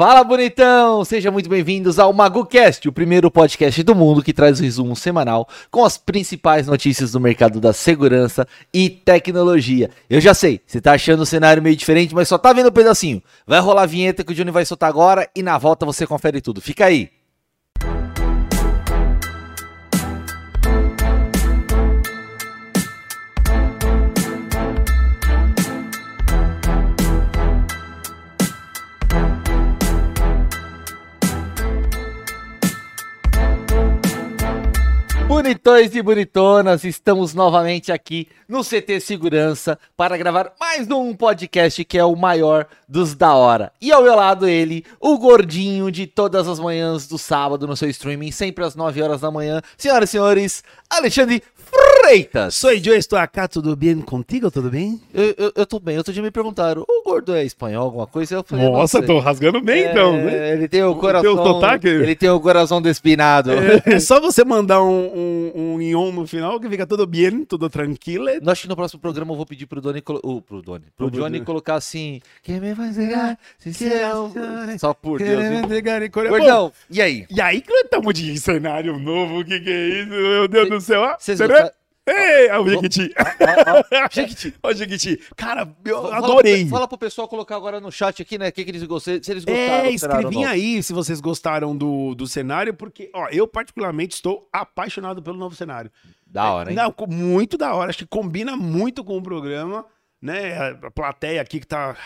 Fala, bonitão! Sejam muito bem-vindos ao MagoCast, o primeiro podcast do mundo que traz o um resumo semanal com as principais notícias do mercado da segurança e tecnologia. Eu já sei, você tá achando o cenário meio diferente, mas só tá vendo um pedacinho. Vai rolar a vinheta que o Johnny vai soltar agora e na volta você confere tudo. Fica aí! Bonitões e bonitonas, estamos novamente aqui no CT Segurança para gravar mais um podcast que é o maior dos da hora. E ao meu lado ele, o gordinho de todas as manhãs do sábado no seu streaming, sempre às 9 horas da manhã. Senhoras e senhores, Alexandre Freitas. Sou eu, estou aqui, tudo bem contigo? Tudo bem? Eu, eu, eu tô bem. Outro dia me perguntaram, o gordo é espanhol, alguma coisa? Eu falei, Nossa, tô rasgando bem é, então, né? Ele tem o coração. Teu sotaque? Ele tem o coração despinado. É, é só você mandar um, um, um ion no final que fica tudo bem, tudo tranquilo. Não, acho que no próximo programa eu vou pedir pro Doni. Uh, pro Doni. Pro, pro Johnny colocar assim. Quem me vai negar? Só por Deus. Gordão, e aí? E aí que estamos de cenário novo? O que, que é isso? Meu Deus do céu. Vocês Ei, o Jequiti. Jequiti. Ó, Jequiti. Cara, eu fala adorei. Pro, fala pro pessoal colocar agora no chat aqui, né? Que que eles gostaram, se eles gostaram. É, escrevinha aí se vocês gostaram do, do cenário, porque, ó, eu particularmente estou apaixonado pelo novo cenário. Da hora, hein? Não, muito da hora. Acho que combina muito com o programa, né? A plateia aqui que tá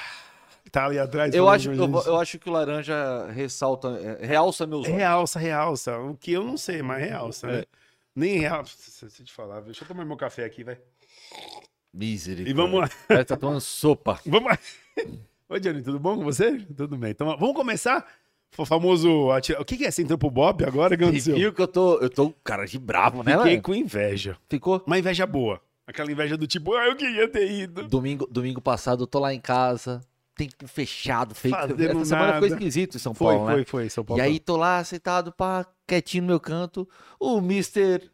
tá ali atrás. Eu acho, eu, eu, acho que o laranja ressalta, é, realça meus olhos. Realça, realça. O que eu não sei, mas realça, né? É. Nem real. Se eu te falar, deixa eu tomar meu café aqui, vai. Misericórdia. E vamos lá. Parece tá tomando sopa. Vamos lá. Oi, Johnny, tudo bom com você? Tudo bem. Então, vamos começar? O famoso. O que, que é? Você entrou pro Bob agora? Que aconteceu? viu que eu tô, eu tô cara de bravo, né? Fiquei com inveja. Ficou? Uma inveja boa. Aquela inveja do tipo, ah, eu queria ter ido. Domingo, domingo passado, eu tô lá em casa, tempo fechado, feito. Fazendo Essa semana nada. foi esquisito em São Foi, Paulo, foi, né? foi, São Paulo. E aí tô lá, sentado, pá, quietinho no meu canto, o Mr.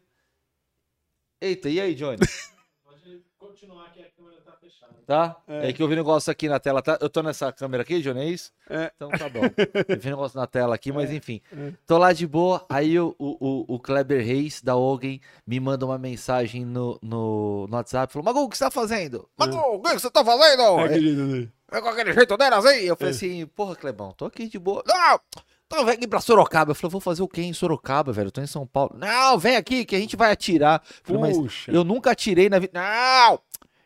Eita, e aí, Johnny? Pode continuar que a câmera tá fechada. Tá? É. É. que eu vi um negócio aqui na tela, tá? Eu tô nessa câmera aqui, Johnny, é isso? É. Então tá bom. Eu vi um negócio na tela aqui, mas enfim. É. Tô lá de boa, aí o, o, o Kleber Reis, da Ogen, me manda uma mensagem no, no, no WhatsApp, falou, Magu, o que você tá fazendo? Magu, o que você tá fazendo? É aquele É com aquele jeito dela assim? Eu falei É. assim, porra, Clebão, tô aqui de boa. Não! Então vem aqui pra Sorocaba. Eu falei, vou fazer o quê em Sorocaba, velho? Eu tô em São Paulo. Não, vem aqui que a gente vai atirar. Eu falei, mas Puxa. eu nunca atirei na vida. Não!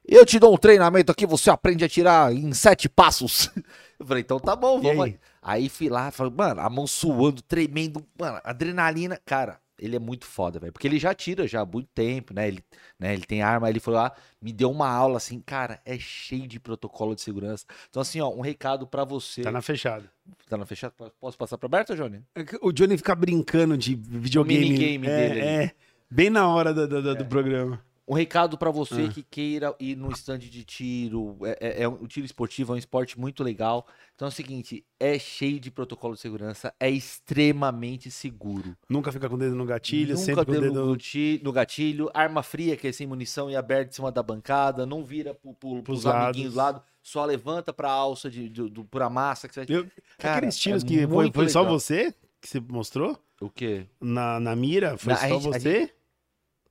Eu te dou um treinamento aqui, você aprende a atirar em sete passos. Eu falei, então tá bom, vamos aí? aí. Aí fui lá, falei, mano, a mão suando, tremendo, mano, adrenalina. Cara, ele é muito foda, velho. Porque ele já atira já há muito tempo, né? Ele, né? ele tem arma, ele falou, ah, me deu uma aula assim, cara, é cheio de protocolo de segurança. Então, assim, ó, um recado pra você. Tá na fechada. Tá na fechada? Posso passar pra aberta, Johnny? É O Johnny fica brincando de videogame. minigame é, dele ali. É, bem na hora do, do, do- do programa. Um recado pra você Ah. que queira ir no stand de tiro. É, é, é um, o tiro esportivo é um esporte muito legal. Então é o seguinte: é cheio de protocolo de segurança, é extremamente seguro. Nunca fica com o dedo no gatilho, Nunca sempre com o dedo no, ti- no gatilho, arma fria, que é sem munição e aberta em cima da bancada, não vira pro, pro, Pros pros amiguinhos do lado, só levanta pra alça de, de, do, por a massa. Que você... Eu- Cara, Aqueles tiros é que foi, foi só você que você mostrou O quê? na, na mira? Foi Na- só gente- você?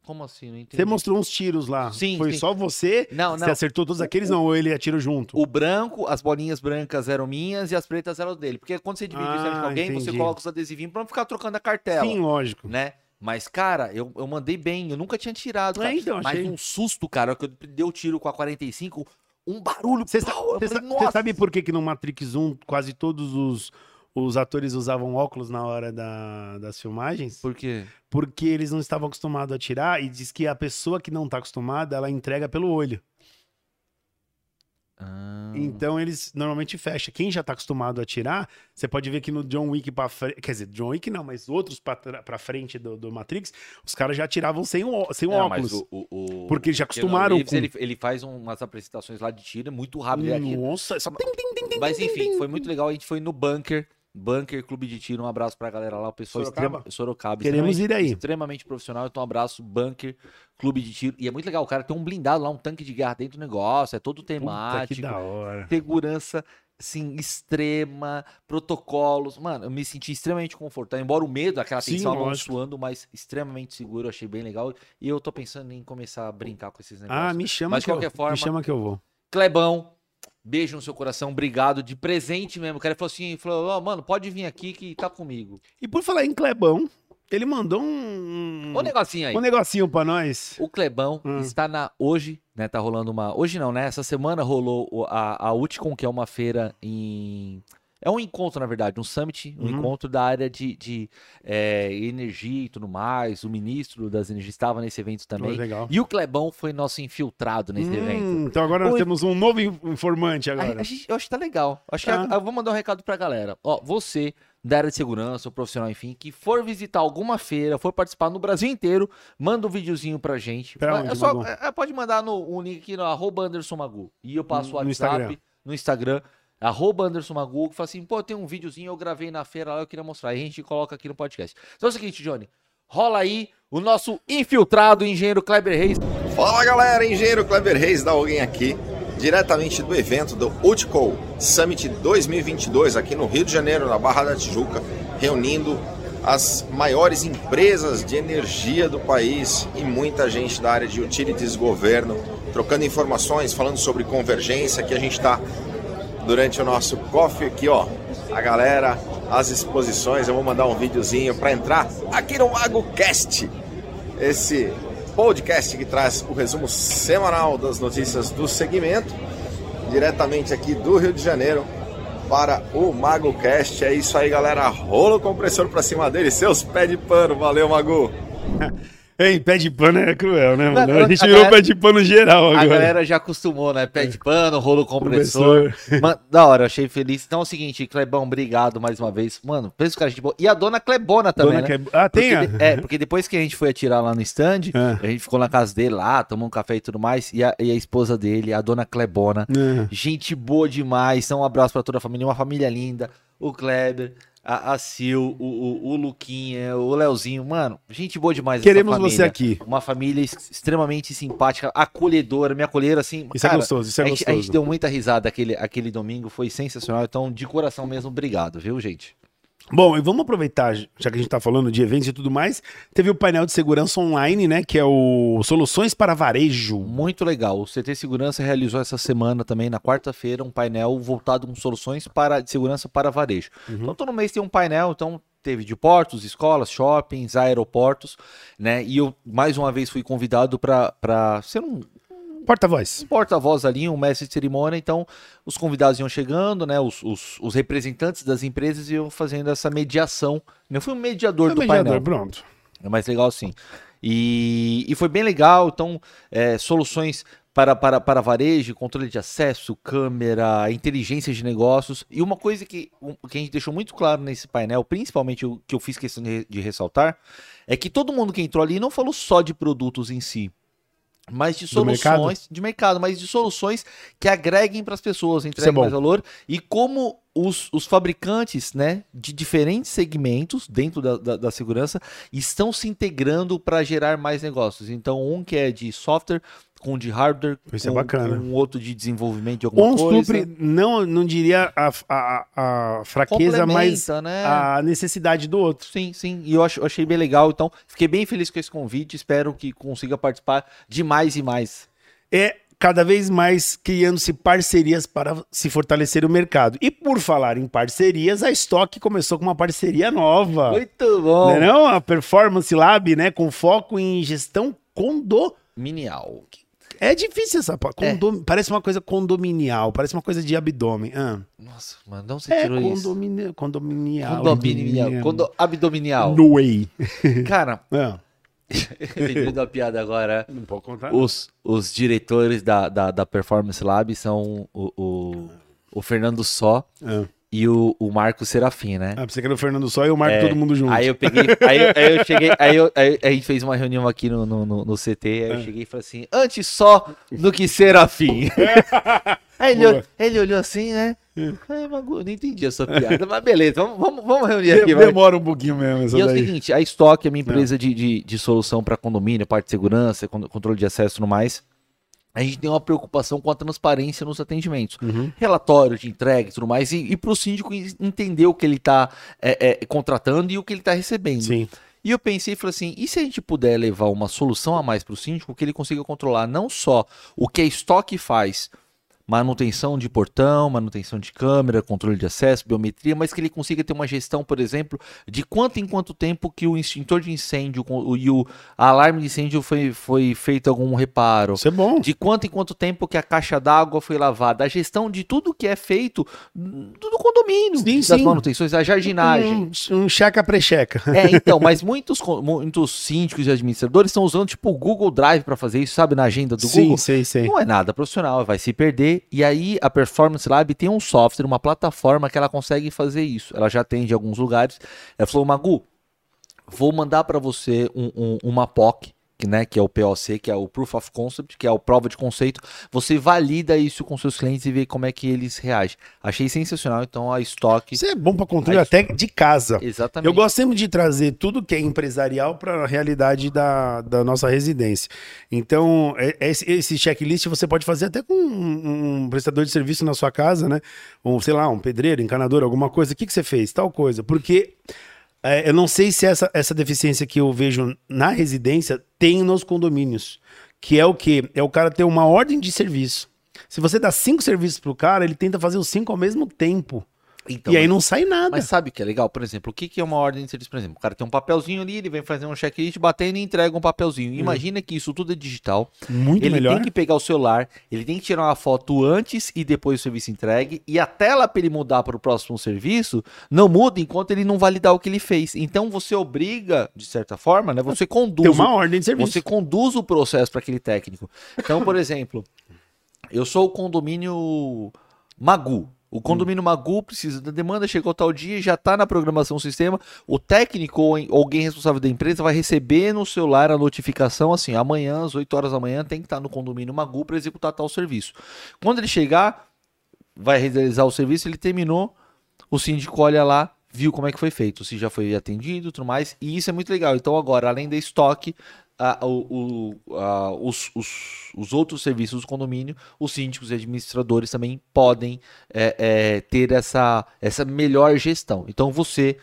Como assim? Não entendi. Você mostrou uns tiros lá. Sim, Foi sim. só você? Não, Você não. acertou todos aqueles? Não, ou ele atirou junto? O branco, as bolinhas brancas eram minhas e as pretas eram dele. Porque quando você divide o stand com Ah, alguém, você entendi. coloca os adesivinhos pra não ficar trocando a cartela. Sim, lógico. Né? Mas, cara, eu, eu mandei bem. Eu nunca tinha tirado. É, cara. então, Mas achei- um susto, cara, que eu dei o tiro com a 45, um barulho. Você pau, eu falei, sa- "Nossa!" você sabe por que, que no Matrix 1 quase todos os, os atores usavam óculos na hora da- das filmagens? Por quê? Porque eles não estavam acostumados a atirar e diz que a pessoa que não está acostumada, ela entrega pelo olho. Ah, Então eles normalmente fecham. Quem já tá acostumado a atirar, você pode ver que no John Wick pra frente. Quer dizer, John Wick não, mas outros pra frente do, do Matrix, os caras já atiravam sem, o, sem o não, óculos. o, o, Porque eles já acostumaram Reeves, com- ele, ele faz umas apresentações lá de tiro muito rápido. é. Nossa, só. Mas enfim, foi muito legal. A gente foi no bunker. Bunker Clube de Tiro, um abraço pra galera lá, o pessoal Sorocaba? extrema, Sorocaba. Queremos extremamente- ir aí. Extremamente profissional, então um abraço, Bunker, Clube de Tiro. E é muito legal, o cara tem um blindado lá, um tanque de guerra dentro do negócio, é todo Puta, que temático, da hora. segurança assim, extrema, protocolos. Mano, eu me senti extremamente confortável. Embora o medo, aquela tensão não suando, mas extremamente seguro. eu Achei bem legal. E eu tô pensando em começar a brincar com esses negócios. Ah, me chama Mas de que eu, qualquer forma- me chama que eu vou. Clebão, beijo no seu coração, obrigado. De presente mesmo. O cara falou assim: falou, ó, mano, pode vir aqui que tá comigo. E por falar em Clebão, ele mandou um, Ô, negocinho aí. um negocinho pra nós. O Clebão Hum. está na hoje, né? Tá rolando uma. Hoje não, né? Essa semana rolou a, a Utcom, que é uma feira em. É um encontro, na verdade, um summit, um Uhum. encontro da área de, de é, energia e tudo mais. O ministro das energias estava nesse evento também. Oh, legal. E o Clebão foi nosso infiltrado nesse Hum, evento. Então agora nós temos um novo in- informante A- agora. a gente- eu acho que tá legal. Acho Tá. que a- eu vou mandar um recado pra galera. Ó, você da área de segurança, ou profissional, enfim, que for visitar alguma feira, for participar no Brasil inteiro, manda um videozinho pra gente. Pra onde, é só, é- é, pode mandar no um link aqui no arroba Anderson Magu. E eu passo o No WhatsApp Instagram. no Instagram. Arroba Anderson Magu, que fala assim, pô, tem um videozinho, eu gravei na feira lá, eu queria mostrar. Aí a gente coloca aqui no podcast. Então é o seguinte, Johnny, rola aí o nosso infiltrado engenheiro Kleber Reis. Fala galera, engenheiro Kleber Reis da alguém aqui, diretamente do evento do Utco Summit 2022 aqui no Rio de Janeiro, na Barra da Tijuca, reunindo as maiores empresas de energia do país e muita gente da área de utilities, governo, trocando informações, falando sobre convergência que a gente está durante o nosso coffee aqui, ó. A galera, as exposições, eu vou mandar um videozinho para entrar aqui no MagoCast esse podcast que traz o resumo semanal das notícias do segmento, diretamente aqui do Rio de Janeiro para o MagoCast. É isso aí, galera. Rola o compressor pra cima dele, seus pés de pano. Valeu, Mago. Ei, pé de pano é cruel, né, mano? A gente a virou galera- pé de pano geral A agora. galera já acostumou, né? Pé de pano, rolo compressor. Mano, da hora, achei feliz. Então é o seguinte, Clebão, obrigado mais uma vez. Mano, pensa que a gente boa. E a dona Clebona também, Dona né? que... Ah, tem? Porque, a- é, porque depois que a gente foi atirar lá no stand, É. a gente ficou na casa dele lá, tomou um café e tudo mais, e a, e a esposa dele, a dona Clebona, É. gente boa demais, então um abraço pra toda a família, uma família linda, o Kleber, a, a Sil, o, o, o Luquinha, o Leozinho, mano, gente boa demais essa Queremos família. você aqui. Uma família ex- extremamente simpática, acolhedora, me acolheram assim. Isso é cara, gostoso, isso é a, gente, a gostoso. gente deu muita risada aquele, aquele domingo, foi sensacional. Então, de coração mesmo, obrigado, viu, gente? Bom, e vamos aproveitar, já que a gente tá falando de eventos e tudo mais, teve o painel de segurança online, né, que é o Soluções para Varejo. Muito legal. O CT Segurança realizou essa semana também, na quarta-feira, um painel voltado com soluções para, de segurança para varejo. Uhum. Então, todo mês tem um painel, então teve de portos, escolas, shoppings, aeroportos, né? E eu, mais uma vez, fui convidado para ser um, Porta-voz. um porta-voz ali, um mestre de cerimônia, então os convidados iam chegando, né? Os, os, os representantes das empresas iam fazendo essa mediação. Eu fui um mediador É do mediador, painel. pronto. É mais legal assim. E, e foi bem legal, então, é, soluções para, para, para varejo, controle de acesso, câmera, inteligência de negócios. E uma coisa que, que a gente deixou muito claro nesse painel, principalmente o que eu fiz questão de, de ressaltar, é que todo mundo que entrou ali não falou só de produtos em si. Mas de Do mercado? soluções de mercado, mas de soluções que agreguem para as pessoas, é entreguem bom. mais valor e como os, os fabricantes né, de diferentes segmentos dentro da, da, da segurança estão se integrando para gerar mais negócios. Então, um que é de software, com de hardware, Isso é com, bacana. com um outro de desenvolvimento de alguma Um coisa. supre, não, não diria a, a, a fraqueza, mas né? a necessidade do outro. Sim, sim. E eu acho, eu achei bem legal. Então, fiquei bem feliz com esse convite. Espero que consiga participar de mais e mais. É cada vez mais criando-se parcerias para se fortalecer o mercado. E por falar em parcerias, a Stock começou com uma parceria nova. Muito bom. Não, é não? A Performance Lab, né, com foco em gestão condo Minial. É difícil essa pa- É. condom- Parece uma coisa condominial, parece uma coisa de abdômen. Ah. Nossa, mano, onde você É tirou isso? condomini... condominial. Condominial. Condo... Abdominal. No way. Cara, lembrei da piada agora. não pode contar. Os, os diretores da, da, da Performance Lab são o, o, o Fernando Só Ah. E o, o Marco Serafim, né? Ah, você quer o Fernando só e o Marco todo mundo junto. Aí eu peguei, aí, eu- aí eu cheguei, aí, eu, aí a gente fez uma reunião aqui no, no, no- no CT, aí eu É. cheguei e falei assim, antes só do que Serafim. aí ele, olhou- ele olhou assim, né? Eu não entendi a sua piada, mas beleza, vamos, vamos, vamos reunir aqui. De- vai. Demora um pouquinho mesmo essa E é o seguinte, a Stock é uma empresa de, de, de solução para condomínio, parte de segurança, con- controle de acesso e tudo mais. A gente tem uma preocupação com a transparência nos atendimentos. Uhum. Relatório de entrega e tudo mais, e, e para o síndico en- entender o que ele está contratando e o que ele está recebendo. Sim. E eu pensei e falei assim: e se a gente puder levar uma solução a mais para o síndico que ele consiga controlar não só o que a estoque faz, manutenção de portão, manutenção de câmera, controle de acesso, biometria, mas que ele consiga ter uma gestão, por exemplo, de quanto em quanto tempo que o extintor de incêndio e o alarme de incêndio foi, foi feito algum reparo. Isso é bom. De quanto em quanto tempo que a caixa d'água foi lavada, a gestão de tudo que é feito do do condomínio, Sim, das sim. manutenções, a jardinagem. Um, um checa precheca. É, então, mas muitos, muitos síndicos e administradores estão usando tipo o Google Drive para fazer isso, sabe, na agenda do Sim, Google. sei, sei. Não é nada profissional, vai se perder. E aí a Performance Lab tem um software, uma plataforma que ela consegue fazer isso. Ela já tem de alguns lugares. Ela falou, Magu, vou mandar para você um- um- uma POC, né, que é o POC, que é o Proof of Concept, que é a prova de conceito. Você valida isso com seus clientes e vê como é que eles reagem. Achei sensacional, então a Stock. Isso é bom para controle até de casa. Exatamente. Eu gosto sempre de trazer tudo que é empresarial para a realidade da, da nossa residência. Então, é- é esse, esse checklist você pode fazer até com um, um prestador de serviço na sua casa, né? Um, sei lá, um pedreiro, encanador, alguma coisa. O que, que você fez? Tal coisa. Porque é, eu não sei se essa, essa deficiência que eu vejo na residência tem nos condomínios. Que é o quê? É o cara ter uma ordem de serviço. Se você dá cinco serviços pro cara, ele tenta fazer os cinco ao mesmo tempo. Então, e aí não sai nada. Mas sabe o que é legal? Por exemplo, o que que é uma ordem de serviço? Por exemplo, o cara tem um papelzinho ali, ele vem fazer um checklist, batendo e entrega um papelzinho. Imagina que isso tudo é digital. Muito ele melhor. tem que pegar o celular, ele tem que tirar uma foto antes e depois do serviço entregue, e a tela para ele mudar para o próximo serviço não muda enquanto ele não validar o que ele fez. Então você obriga, de certa forma, né? Você conduz. Tem uma ordem de serviço. você conduz o processo para aquele técnico. Então, por exemplo, eu sou o condomínio Magu. O condomínio Magu precisa da demanda, chegou tal dia, já está na programação do sistema. O técnico ou alguém responsável da empresa vai receber no celular a notificação assim: amanhã, às 8 horas da manhã, tem que estar no condomínio Magu para executar tal serviço. Quando ele chegar, vai realizar o serviço, ele terminou, o síndico olha lá, viu como é que foi feito, se já foi atendido tudo mais, e isso é muito legal. Então agora, além da estoque, a- o- a- os, os- os outros serviços do condomínio, os síndicos e administradores também podem é, é, ter essa, essa melhor gestão. Então você,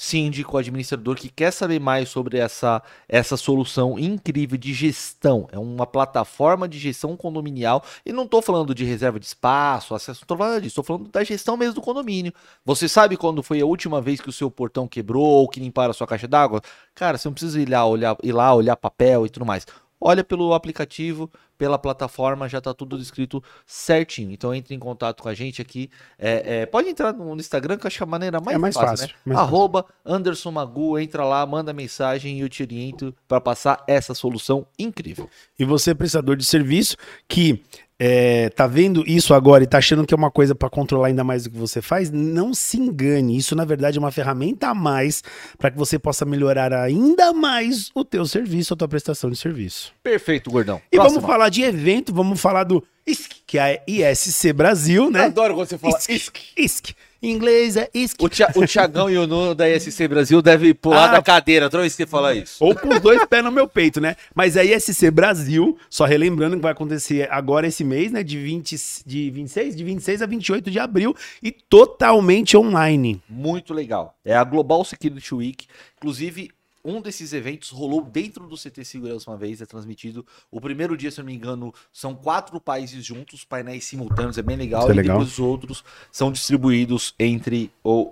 síndico, administrador, que quer saber mais sobre essa, essa solução incrível de gestão, é uma plataforma de gestão condominial, e não estou falando de reserva de espaço, acesso, não estou falando disso, estou falando da gestão mesmo do condomínio. Você sabe quando foi a última vez que o seu portão quebrou ou que limparam a sua caixa d'água? Cara, você não precisa ir lá olhar, ir lá olhar papel e tudo mais. Olha pelo aplicativo, pela plataforma, já tá tudo descrito certinho. Então entre em contato com a gente aqui. É, é, pode entrar no Instagram, que eu acho que é a maneira mais, É mais fácil, fácil, né? mais fácil. Arroba Anderson Magu, entra lá, manda mensagem e eu te oriento para passar essa solução incrível. E você, prestador de serviço, que é, tá vendo isso agora e tá achando que é uma coisa para controlar ainda mais o que você faz, não se engane. Isso, na verdade, é uma ferramenta a mais para que você possa melhorar ainda mais o teu serviço, a tua prestação de serviço. Perfeito, gordão. E Próxima. vamos falar de evento, vamos falar do ISC, que é a ISC Brasil, Eu né? adoro quando você fala ISC. ISC. Em inglês é ISC. O, Tia, o Tiagão e o Nuno da ISC Brasil devem pular Ah. da cadeira toda vez que você fala isso. Ou com os dois pés no meu peito, né? Mas a ISC Brasil, só relembrando que vai acontecer agora esse mês, né? De, 20, de 26, de 26 a 28 de abril e totalmente online. Muito legal. É a Global Security Week. Inclusive, um desses eventos rolou dentro do CT Segurança uma vez, é transmitido. O primeiro dia, se eu não me engano, são quatro países juntos, painéis simultâneos, é bem legal. Isso é e legal. depois os outros são distribuídos entre o-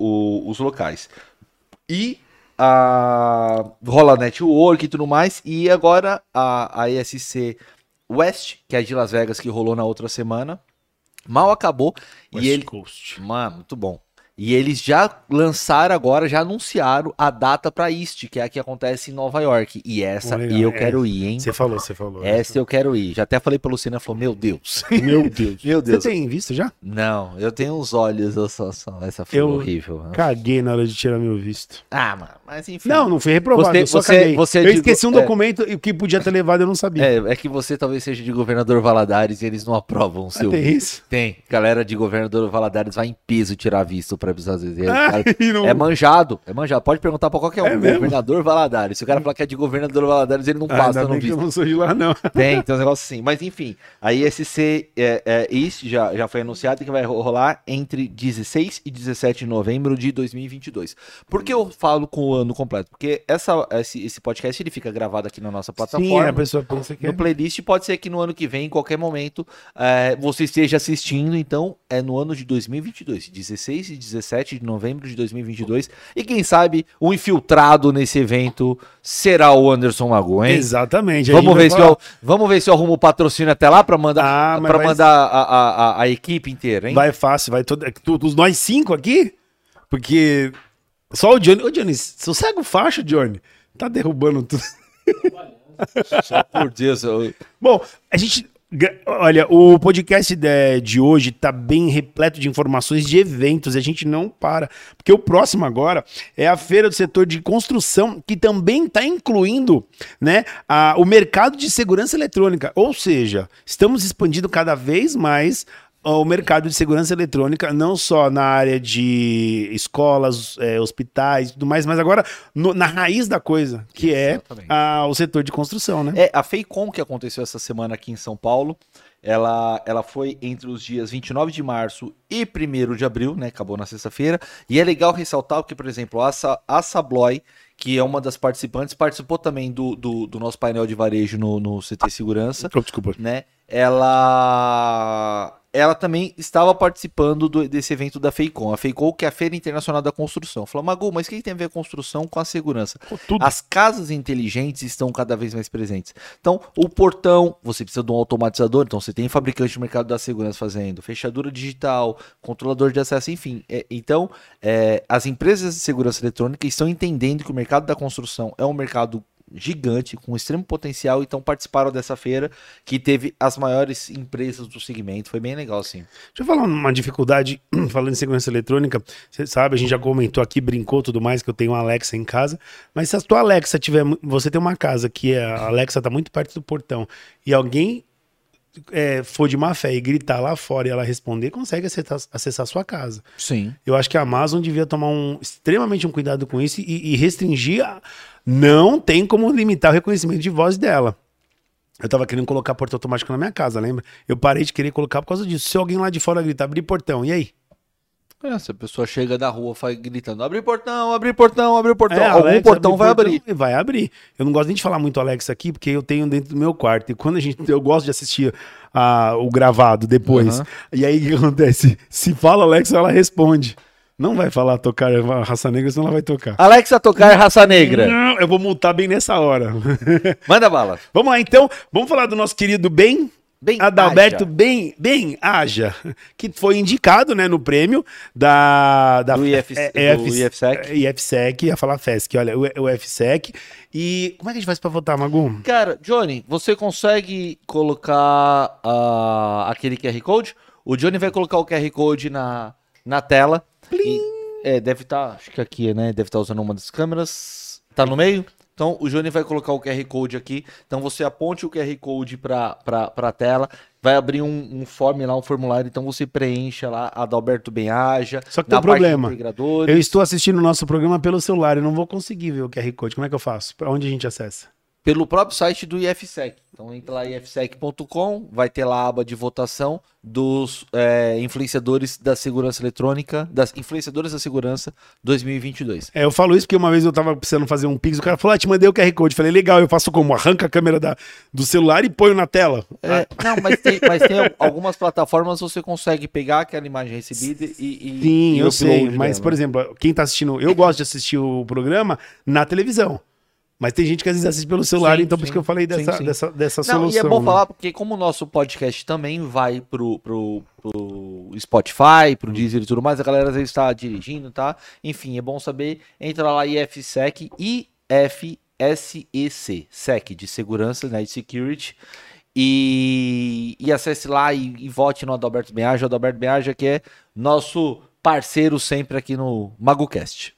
o- os locais. E a rola network e tudo mais. E agora a, a ESC West, que é a de Las Vegas, que rolou na outra semana, mal acabou. e ele, Coast. Mano, muito bom. E eles já lançaram agora, já anunciaram a data pra IST, que é a que acontece em Nova York. E essa legal. eu É, quero ir, hein? Você falou, você falou. Essa eu quero ir. Já até falei pra Luciana, falou, meu Deus. Meu Deus. Meu Deus. Você tem visto já? Não, eu tenho uns olhos, eu só, só- essa foi Eu- horrível. Caguei na hora de tirar meu visto. Ah, mano, mas enfim. Não, não fui reprovado, Você- eu só você- caguei. você é eu de- esqueci um é. documento e o que podia ter levado eu não sabia. É, é que você talvez seja de governador Valadares e eles não aprovam o Ah, seu tem visto. isso? Tem. Galera de governador Valadares vai em peso tirar visto pra Às vezes. É, não- é manjado, é manjado. Pode perguntar pra qualquer um. É governador Valadares. Se o cara falar que é de governador Valadares, ele não Ah, passa bem que eu não sou de lá, não. Tem, tem uns negócios assim. Mas enfim, a ISC é, é, East já, já foi anunciado que vai ro- rolar entre 16 e 17 de novembro de 2022. Por que eu falo com o ano completo? Porque essa, esse, esse podcast ele fica gravado aqui na nossa Sim, plataforma. a pessoa pensa que é. No playlist pode ser que no ano que vem, em qualquer momento, é, você esteja assistindo. Então, é no ano de 2022, 16 e 17 de novembro de 2022. E quem sabe o infiltrado nesse evento será o Anderson Mago, hein? Exatamente. Vamos ver, se eu, vamos ver se eu arrumo o patrocínio até lá pra mandar, Ah, pra vai- mandar a, a, a, a equipe inteira, hein? Vai fácil, vai todo. tu- Os nós cinco aqui? Porque. Só o Johnny. Ô, Johnny, sossega o facho, Johnny. Tá derrubando tudo. Só por Deus. eu- Bom, a gente. Olha, o podcast de, de hoje tá bem repleto de informações de eventos e a gente não para. Porque o próximo agora é a feira do setor de construção, que também está incluindo né, a- o mercado de segurança eletrônica. Ou seja, estamos expandindo cada vez mais o mercado de segurança eletrônica, não só na área de escolas, eh, hospitais e tudo mais, mas agora no- na raiz da coisa, que é Exatamente. a- o setor de construção, né? É, a FEICOM que aconteceu essa semana aqui em São Paulo, ela, ela foi entre os dias 29 de março e 1 de abril, né? Acabou na sexta-feira. E é legal ressaltar que, por exemplo, a, Sa- a Sabloy, que é uma das participantes, participou também do, do, do nosso painel de varejo no, no CT Segurança, Oh, desculpa. né? Ela ela também estava participando do- desse evento da FEICOM. A FEICOM, que é a Feira Internacional da Construção. Falou, Magu, mas o que tem a ver a construção com a segurança? Pô. As casas inteligentes estão cada vez mais presentes. Então, o portão, você precisa de um automatizador, então você tem fabricante do mercado da segurança fazendo, fechadura digital, controlador de acesso, enfim. É, então, é, as empresas de segurança eletrônica estão entendendo que o mercado da construção é um mercado gigante, com extremo potencial, então participaram dessa feira que teve as maiores empresas do segmento. Foi bem legal, sim. Deixa eu falar uma dificuldade, falando em segurança eletrônica. Você sabe, a gente já comentou aqui, brincou tudo mais, que eu tenho uma Alexa em casa. Mas se a tua Alexa tiver. Você tem uma casa que é- a Alexa tá muito perto do portão e alguém é, for de má fé e gritar lá fora e ela responder, consegue acessar, acessar a sua casa. Sim. Eu acho que a Amazon devia tomar um extremamente um cuidado com isso e, e restringir. a- Não tem como limitar o reconhecimento de voz dela. Eu tava querendo colocar portão automático na minha casa, lembra? Eu parei de querer colocar por causa disso. Se alguém lá de fora gritar, abrir portão, e aí? É, se a pessoa chega da rua gritando, abre portão, abre portão, abre portão, É, algum portão vai portão abrir. Vai abrir. Eu não gosto nem de falar muito Alexa aqui, porque eu tenho dentro do meu quarto. E quando a gente. Eu gosto de assistir a- o gravado depois. Aham. E aí o que acontece? Se fala Alexa, ela responde. Não vai falar tocar raça negra, senão ela vai tocar. Alexa tocar raça negra. Não, eu vou multar bem nessa hora. Manda bala. Vamos lá, então. Vamos falar do nosso querido Ben. Bem Adalberto haja. Bem, Bem Aja, que foi indicado né, no prêmio da, da Do IF- é, do IF- IFSEC. é, IFSEC, ia falar FESC, olha, o, o IFSEC. E como é que a gente faz pra votar, Magu? Cara, Johnny, você consegue colocar ah, aquele QR Code? O Johnny vai colocar o QR Code na, na tela. E, é, deve estar, acho que aqui, né? Deve estar usando uma das câmeras. Tá no meio? Então o Johnny vai colocar o QR Code aqui. Então você aponte o QR Code para a tela. Vai abrir um, um form lá, um formulário. Então você preencha lá Adalberto Benhaja. Só que tem um problema. Eu estou assistindo o nosso programa pelo celular, eu não vou conseguir ver o QR Code. Como é que eu faço? Pra onde a gente acessa? Pelo próprio site do IFSEC. Então entra lá ifsec.com, vai ter lá a aba de votação dos é, influenciadores da segurança eletrônica, das influenciadores da segurança 2022. É, eu falo isso porque uma vez eu tava precisando fazer um Pix, o cara falou, ah, te mandei o QR Code. Falei, legal, eu faço como? Arranca a câmera da, do celular e ponho na tela. É, não, mas tem, mas tem al- algumas plataformas você consegue pegar aquela imagem recebida e. e Sim, e eu sei. Mas, dela. por exemplo, quem tá assistindo. Eu gosto de assistir o programa na televisão. Mas tem gente que às vezes assiste pelo celular, Sim, então por sim. isso que eu falei dessa, Sim, sim. dessa, dessa Não, solução. e é bom né? falar porque como o nosso podcast também vai pro, pro, pro Spotify, Hum. pro Deezer e tudo mais, a galera às vezes está dirigindo, tá? Enfim, é bom saber. Entra lá IFSEC, IFSEC, SEC de segurança, né, de security. E, e acesse lá e, e vote no Adalberto Benhaja. O Adalberto Benhaja que é nosso parceiro sempre aqui no MagoCast.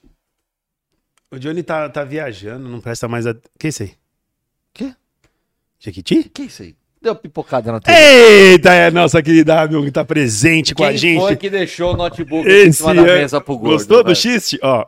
O Johnny tá, tá viajando, não presta mais a. Que é isso aí? Quê? Jequiti? Que isso aí? Deu pipocada na TV. Eita, é a nossa querida Abion que tá presente com a Quem gente. foi que deixou o notebook aqui em Esse cima da é- mesa pro gordo? Gostou do xiste? Ó.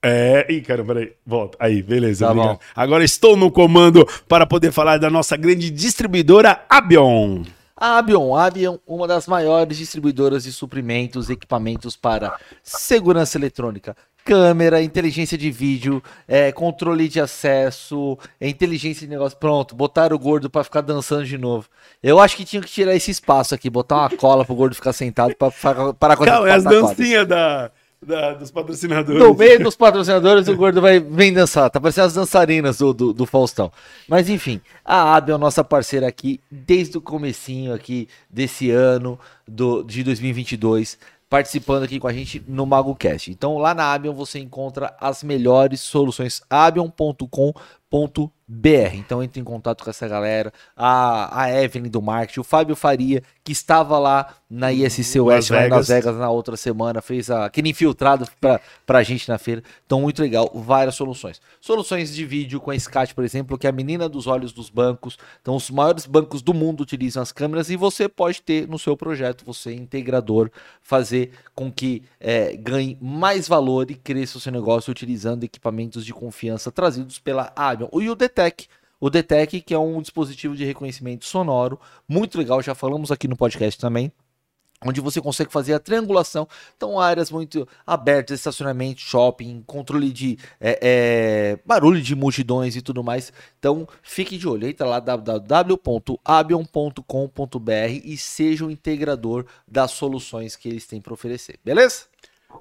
É. Ih, cara, peraí. Volta. Aí, beleza. Tá obrigado. bom. Agora estou no comando para poder falar da nossa grande distribuidora Abion. A Abion, a Abion, uma das maiores distribuidoras de suprimentos e equipamentos para segurança eletrônica. Câmera, inteligência de vídeo, é, controle de acesso, é, inteligência de negócio. Pronto, botaram o gordo pra ficar dançando de novo. Eu acho que tinha que tirar esse espaço aqui, botar uma cola pro gordo ficar sentado pra parar com Calma, é as dancinhas da, da- dos patrocinadores. No meio dos patrocinadores, o gordo vai vem dançar. Tá parecendo as dançarinas do, do, do Faustão. Mas enfim, a AB é a nossa parceira aqui desde o comecinho aqui desse ano do, de 2022, participando aqui com a gente no MagoCast. Então lá na Abion você encontra as melhores soluções, abion.com.br. Então entre em contato com essa galera, a, a Evelyn do marketing, o Fábio Faria, que estava lá na ISC West, lá em Las Vegas. Na outra semana, fez a, aquele infiltrado pra, pra gente na feira. Então, muito legal, várias soluções. Soluções de vídeo com a SCAT, por exemplo, que é a menina dos olhos dos bancos. Então, os maiores bancos do mundo utilizam as câmeras e você pode ter no seu projeto, você integrador, fazer com que é, ganhe mais valor e cresça o seu negócio utilizando equipamentos de confiança trazidos pela E o Detec. O Detec, que é um dispositivo de reconhecimento sonoro, muito legal, já falamos aqui no podcast também onde você consegue fazer a triangulação. Então, áreas muito abertas, estacionamento, shopping, controle de é, é, barulho de multidões e tudo mais. Então, fique de olho. Entra lá www.abion.com.br e seja o integrador das soluções que eles têm para oferecer. Beleza?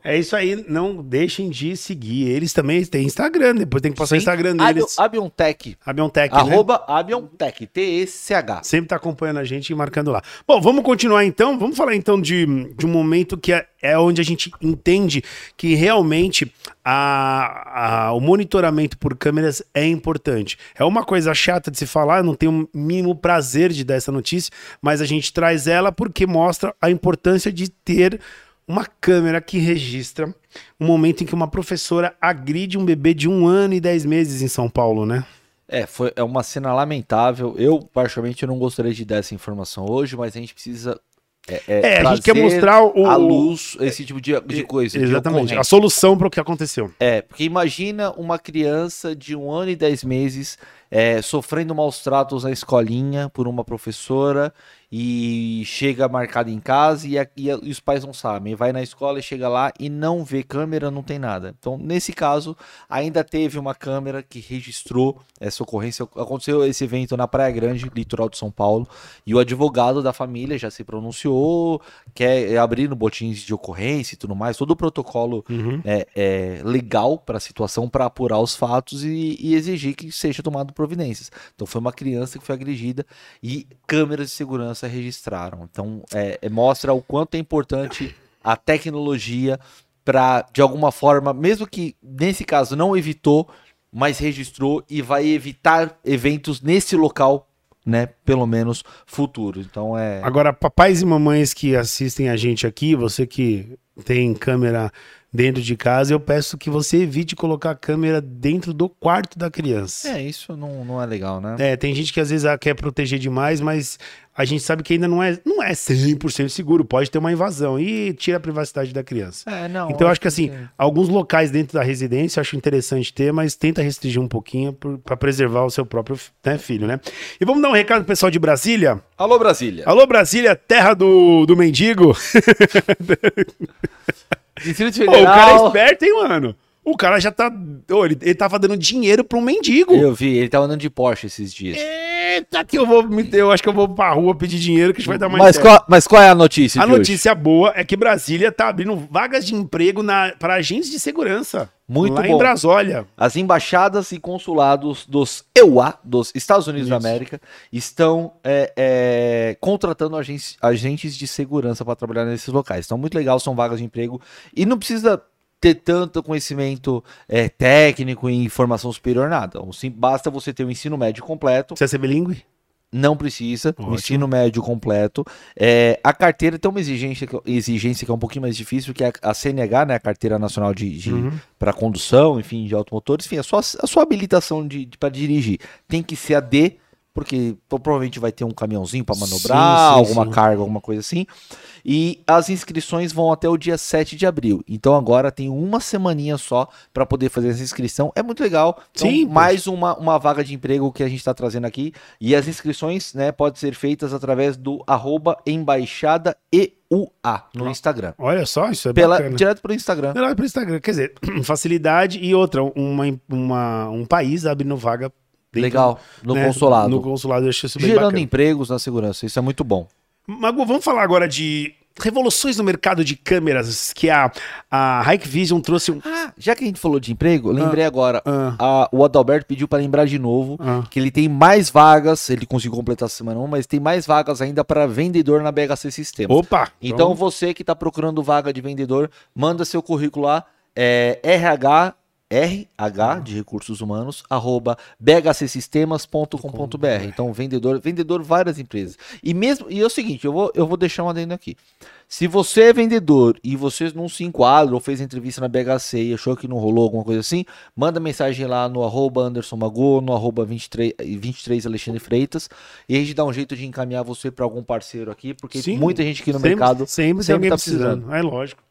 É isso aí, não deixem de seguir. Eles também têm Instagram, depois tem que passar o Instagram deles. Abiontech. Abiontech, né? Arroba Abiontech. T-E-C-H. Sempre tá acompanhando a gente e marcando lá. Bom, vamos continuar então. Vamos falar então de, de um momento que é, é onde a gente entende que realmente a, a- o monitoramento por câmeras é importante. É uma coisa chata de se falar, eu não tenho o mínimo prazer de dar essa notícia, mas a gente traz ela porque mostra a importância de ter uma câmera que registra o momento em que uma professora agride um bebê de um ano e dez meses em São Paulo, né? É, foi, é uma cena lamentável. Eu, particularmente, não gostaria de dar essa informação hoje, mas a gente precisa. É, É, a gente quer mostrar o, à luz esse tipo de, de coisa. de Exatamente. ocorrência. A solução para o que aconteceu. É, porque imagina uma criança de um ano e dez meses é, sofrendo maus tratos na escolinha por uma professora e chega marcado em casa e, a- e a- e os pais não sabem. Vai na escola e chega lá e não vê câmera, não tem nada. Então, nesse caso, ainda teve uma câmera que registrou essa ocorrência. Aconteceu esse evento na Praia Grande, litoral de São Paulo, e o advogado da família já se pronunciou, quer abrir no botins de ocorrência e tudo mais, todo o protocolo é, é, legal para a situação para apurar os fatos e, e exigir que seja tomado providências. Então foi uma criança que foi agredida e câmeras de segurança registraram. Então é, é- mostra o quanto é importante a tecnologia para de alguma forma, mesmo que nesse caso não evitou, mas registrou e vai evitar eventos nesse local, né? Pelo menos futuros. Então é Agora, papais e mamães que assistem a gente aqui, você que tem câmera dentro de casa, eu peço que você evite colocar a câmera dentro do quarto da criança. é isso não, não é legal, né? É, tem gente que às vezes ah, quer proteger demais, mas a gente sabe que ainda não é, não é 100% seguro, pode ter uma invasão e tira a privacidade da criança. É, não. Então eu acho que assim, alguns locais dentro da residência eu acho interessante ter, mas tenta restringir um pouquinho para preservar o seu próprio né, filho, né? E vamos dar um recado pro pessoal de Brasília. Alô Brasília. Alô Brasília, terra do, do mendigo. Distrito Pô, Federal. o cara é esperto, hein, mano? O cara já tá. Ô, ele, ele tava dando dinheiro pra um mendigo. Eu vi, ele tava andando de Porsche esses dias. Eita, que eu vou me eu acho que eu vou pra rua pedir dinheiro que a gente vai dar mais Mas qual, mas qual é a notícia? A de hoje? notícia boa é que Brasília tá abrindo vagas de emprego na, para agentes de segurança. Muito lá bom. em Brasólia. As embaixadas e consulados dos EUA, dos Estados Unidos da Isso. América, estão é, é, contratando agentes, agentes de segurança para trabalhar nesses locais. Então, muito legal, são vagas de emprego. E não precisa ter tanto conhecimento é, técnico e informação superior, nada. Sim, basta você ter o ensino médio completo. Precisa ser bilíngue? Não precisa, o ensino médio completo. É, a carteira tem uma exigência, que- exigência que é um pouquinho mais difícil, que é a, a CNH, né? A Carteira Nacional de, de Uhum. para condução, enfim, de automotores, enfim, a sua, a sua habilitação de, de para dirigir tem que ser a D porque pro- provavelmente vai ter um caminhãozinho para manobrar, Sim, sim, alguma sim. carga, alguma coisa assim. E as inscrições vão até o dia 7 de abril. Então agora tem uma semaninha só para poder fazer essa inscrição. É muito legal. Então, Sim, mais uma, uma vaga de emprego que a gente está trazendo aqui. E as inscrições, né, podem ser feitas através do arroba embaixada EUA no Instagram. Olha só, isso é Pela, bacana. direto pro Instagram. Melhor pro Instagram. Quer dizer, facilidade e outra, uma, uma- um país abrindo vaga Legal. No né, consulado. No consulado, eu acho isso bem Gerando bacana. empregos na segurança. Isso é muito bom. Magu, vamos falar agora de revoluções no mercado de câmeras que a, a Hikvision trouxe um... Ah, já que a gente falou de emprego, lembrei agora. Ah, a- o Adalberto pediu para lembrar de novo ah. que ele tem mais vagas, ele conseguiu completar essa semana 1, mas tem mais vagas ainda para vendedor na BHC Sistemas. Opa! Então você que está procurando vaga de vendedor, manda seu currículo lá, é RH, RH de recursos humanos, arroba bhcsistemas.com.br. Então, vendedor, vendedor várias empresas. E mesmo, e é o seguinte, eu vou, eu vou deixar um adendo aqui. Se você é vendedor e você não se enquadra ou fez entrevista na BHC e achou que não rolou alguma coisa assim, manda mensagem lá no arroba Anderson Mago, no arroba 23, 23 Alexandre Freitas, e a gente dá um jeito de encaminhar você para algum parceiro aqui, porque Sim, muita gente aqui no sempre, mercado sempre, sempre tá precisando. É lógico.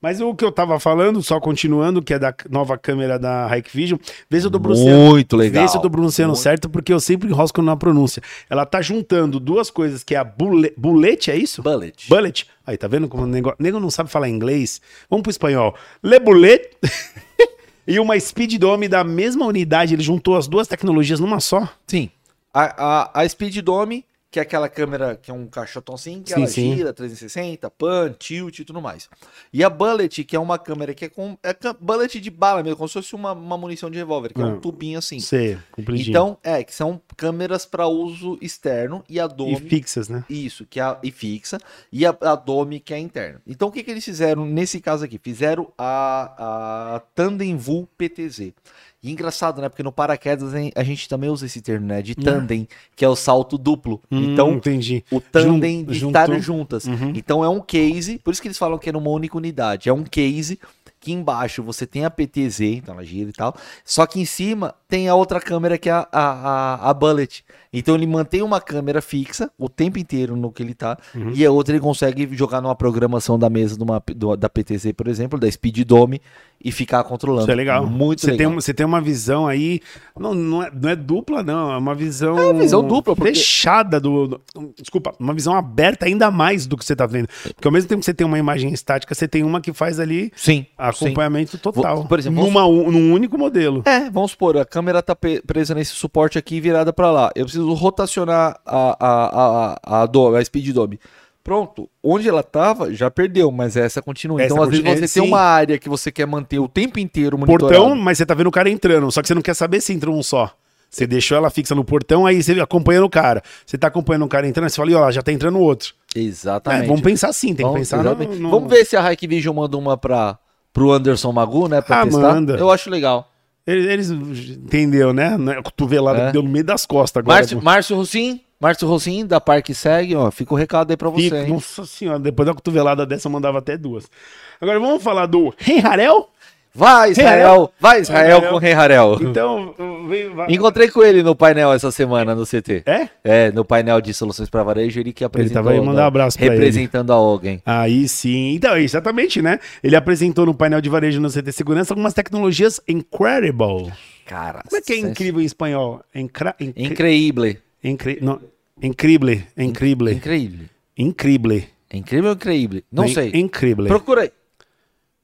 Mas o que eu tava falando, só continuando, que é da nova câmera da Hikvision, vê se eu tô pronunciando. Muito legal. Vê se eu tô pronunciando Muito. certo, porque eu sempre enrosco na pronúncia. Ela tá juntando duas coisas, que é a bullet, bullet é isso? Bullet. Bullet. Aí, tá vendo como o nego, nego não sabe falar inglês? Vamos pro espanhol. Le bullet e uma Speed Dome da mesma unidade. Ele juntou as duas tecnologias numa só. Sim. A, a, a Speed Dome, que é aquela câmera que é um caixotão assim, que Sim, ela sim. gira 360, pan, tilt e tudo mais. E a Bullet, que é uma câmera que é com. É bullet de bala mesmo, como se fosse uma, uma munição de revólver, que é Ah. um tubinho assim. Sei, compridinho. Então, é, que são câmeras para uso externo e a Dome. e fixas, né? Isso, que é a, e fixa, e a, a Dome, que é interna. Então, o que, que eles fizeram nesse caso aqui? Fizeram a, a Tandem Vul PTZ. E engraçado, né? Porque no paraquedas a gente também usa esse termo, né? De tandem, que é o salto duplo. Hum, então, entendi. o tandem Jun- de juntou- estar juntas. Uhum. Então, é um case, por isso que eles falam que é numa única unidade. É um case que embaixo você tem a PTZ, então ela gira e tal. Só que em cima tem a outra câmera que é a, a, a, Bullet. Então ele mantém uma câmera fixa o tempo inteiro no que ele tá. Uhum. E a outra ele consegue jogar numa programação da mesa de uma- do- da PTZ, por exemplo, da Speed Dome, e ficar controlando. Isso é legal. Muito você legal. Tem, uma- você tem uma visão aí. Não, não, é, não é dupla, não. É uma visão. É uma visão dupla, porque- Fechada do, do- Desculpa, uma visão aberta ainda mais do que você tá vendo. Porque ao mesmo tempo que você tem uma imagem estática, você tem uma que faz ali Sim. sim. acompanhamento total. Vou- por exemplo, numa, num único modelo. É, vamos supor, a câmera tá pe- presa nesse suporte aqui e virada pra lá. Eu preciso rotacionar a, a, a, a, do- a Speed Dome. Pronto, onde ela tava, já perdeu, mas essa continua. Essa então, às vezes, continua, você tem sim. uma área que você quer manter o tempo inteiro monitorado. Portão, mas você tá vendo o cara entrando. Só que você não quer saber se entrou um só. Você deixou ela fixa no portão, aí você acompanhando o cara. Você tá acompanhando o cara entrando, aí você fala, "Ih, ó, já tá entrando outro. Exatamente. É, vamos pensar assim, tem que Vamos- pensar no, no- Vamos ver se a Hikvision manda uma pra, pro Anderson Magu, né? Pra Ah, testar. manda. Eu acho legal. Eles, eles entendeu, né? Não é A cotovelada É. que deu no meio das costas agora. Márcio, Márcio Rossim, Márcio Rossim, da Parque Segue, ó. Fica o recado aí pra você, Fica-? Nossa senhora, depois da cotovelada dessa eu mandava até duas. Agora vamos falar do Renharel? Vai, Israel! Vai, Israel Israel. com o Rei Harel. Então, Encontrei com ele no painel essa semana no CT. É? É, no painel de soluções para varejo, ele que apresentou. tava aí, mandar um abraço pra ele. Representando a alguém. Aí sim. Então, exatamente, né? Ele apresentou no painel de varejo no CT Segurança algumas tecnologias incredible. Cara, Como é que é incrível em espanhol? Incra... Incri... Increíble. Incri... Não. Incrível. Incrível. Increíble. Incrível. Incrível ou increíble? Não In- sei. Incrível. Procura aí.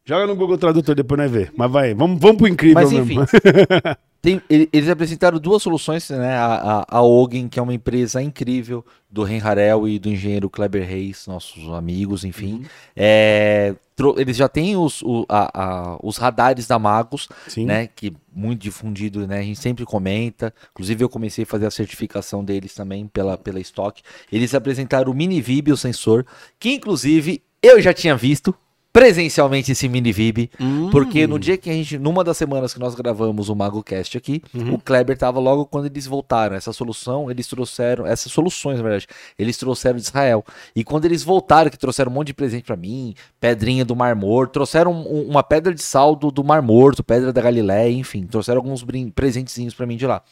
Joga no Google Tradutor, depois nós vê. Mas vai, vamos, vamos pro incrível Mas enfim. Tem- ele- eles apresentaram duas soluções, né? A, a, a Ogen, que é uma empresa incrível do Ren Harel e do engenheiro Kleber Reis, nossos amigos, enfim. Uhum. É, eles já têm os, o- a- a- os radares da Magos, Sim. né? Que muito difundido, né? A gente sempre comenta. Inclusive, eu comecei a fazer a certificação deles também pela, pela Stock. Eles apresentaram o Mini Vib, o sensor, que inclusive eu já tinha visto presencialmente esse Mini Vib. Hum. Porque no dia que a gente, numa das semanas que nós gravamos o MagoCast aqui, Uhum. o Kleber tava logo quando eles voltaram. Essa solução, eles trouxeram, essas soluções, na verdade, eles trouxeram de Israel. E quando eles voltaram, que trouxeram um monte de presente pra mim, pedrinha do Mar Morto, trouxeram um- uma pedra de sal do, do Mar Morto, pedra da Galileia, enfim, trouxeram alguns presentezinhos pra mim de lá.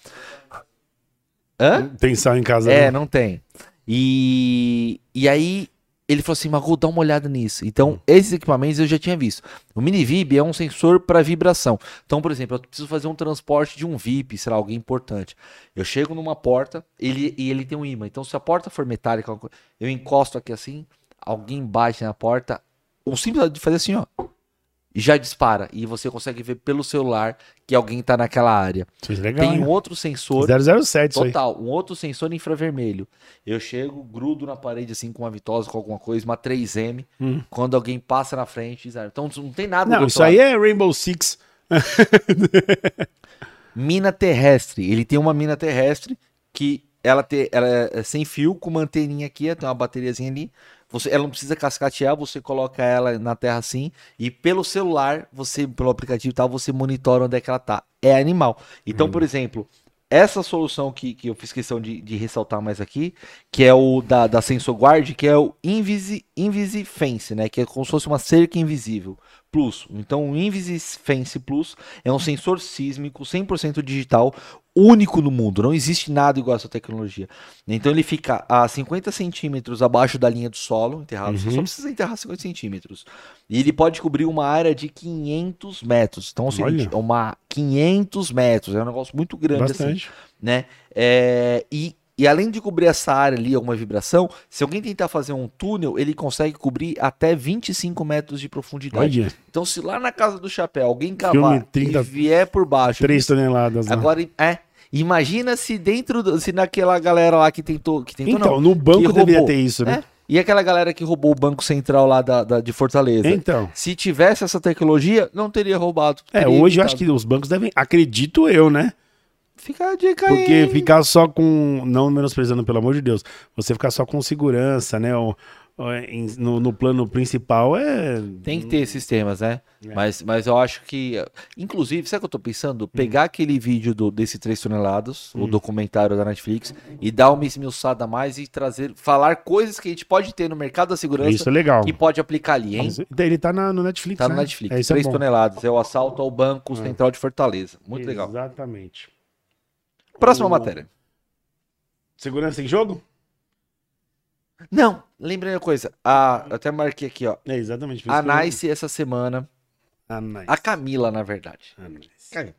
Hã? Tem sal em casa. É, não. não tem. E, e aí ele falou assim, Magu, dá uma olhada nisso. Então, esses equipamentos eu já tinha visto. O mini VIP é um sensor para vibração. Então, por exemplo, eu preciso fazer um transporte de um VIP, sei lá, alguém importante. Eu chego numa porta ele, e ele tem um imã. Então, se a porta for metálica, eu encosto aqui assim, alguém bate na porta, o simples de fazer assim, ó, já dispara. E você consegue ver pelo celular que alguém tá naquela área. É legal. tem um hein? outro sensor 007 isso aí. Total, um outro sensor infravermelho. Eu chego, grudo na parede assim com uma vitosa, com alguma coisa, uma 3M. Hum. Quando alguém passa na frente, então não tem nada Não, isso aí é Rainbow Six. Mina terrestre. Ele tem uma mina terrestre que ela, te, ela é sem fio, com uma anteninha aqui, tem uma bateriazinha ali. Você, ela não precisa cascatear, você coloca ela na terra assim e pelo celular, você pelo aplicativo e tal, você monitora onde é que ela tá. É animal. Então, por exemplo, essa solução que, que eu fiz questão de, de ressaltar mais aqui, que é o da, da Sensor Guard, que é o Invisi, Fence, né? Que é como se fosse uma cerca invisível. Plus. Então, o Invisi Fence Plus é um sensor sísmico 100% digital, único no mundo. Não existe nada igual a essa tecnologia. Então, ele fica a 50 centímetros abaixo da linha do solo, enterrado. Você só precisa enterrar 50 centímetros. E ele pode cobrir uma área de 500 metros. Então, é o seguinte, Olha. é uma 500 metros. É um negócio muito grande assim Bastante. né? É, e, e além de cobrir essa área ali, alguma vibração, se alguém tentar fazer um túnel, ele consegue cobrir até 25 metros de profundidade. Olha, Então, se lá na casa do chapéu alguém cavar 30 e vier por baixo, 3 toneladas. lá. agora é. Imagina se dentro, do, se naquela galera lá que tentou, que tentou Então, não, no banco deveria ter isso, né? É. E aquela galera que roubou o banco central lá da, da- de Fortaleza. Então. Se tivesse essa tecnologia, não teria roubado. É, teria hoje eu evitado. acho que os bancos devem, acredito eu, né? Fica a dica aí. Porque ficar só com, não menosprezando, pelo amor de Deus, você ficar só com segurança, né? o- no, no plano principal é. Tem que ter esses temas, né? É. Mas, mas eu acho que. Inclusive, sabe o que eu tô pensando? Pegar aquele vídeo do, desse 3 toneladas, o documentário da Netflix, e dar uma esmiuçada a mais e trazer. Falar coisas que a gente pode ter no mercado da segurança Isso é legal. e pode aplicar ali, hein? Ele tá na- no Netflix. Tá no né? Netflix. É, isso é 3 bom. toneladas. É o assalto ao Banco Central de Fortaleza. Muito legal. Exatamente. Próxima O- matéria. Segurança em jogo? Não, lembrei uma coisa. A, eu até marquei aqui, ó. É, exatamente. A eu- Nice essa semana. A Nice. A Camila, na verdade. A Nice.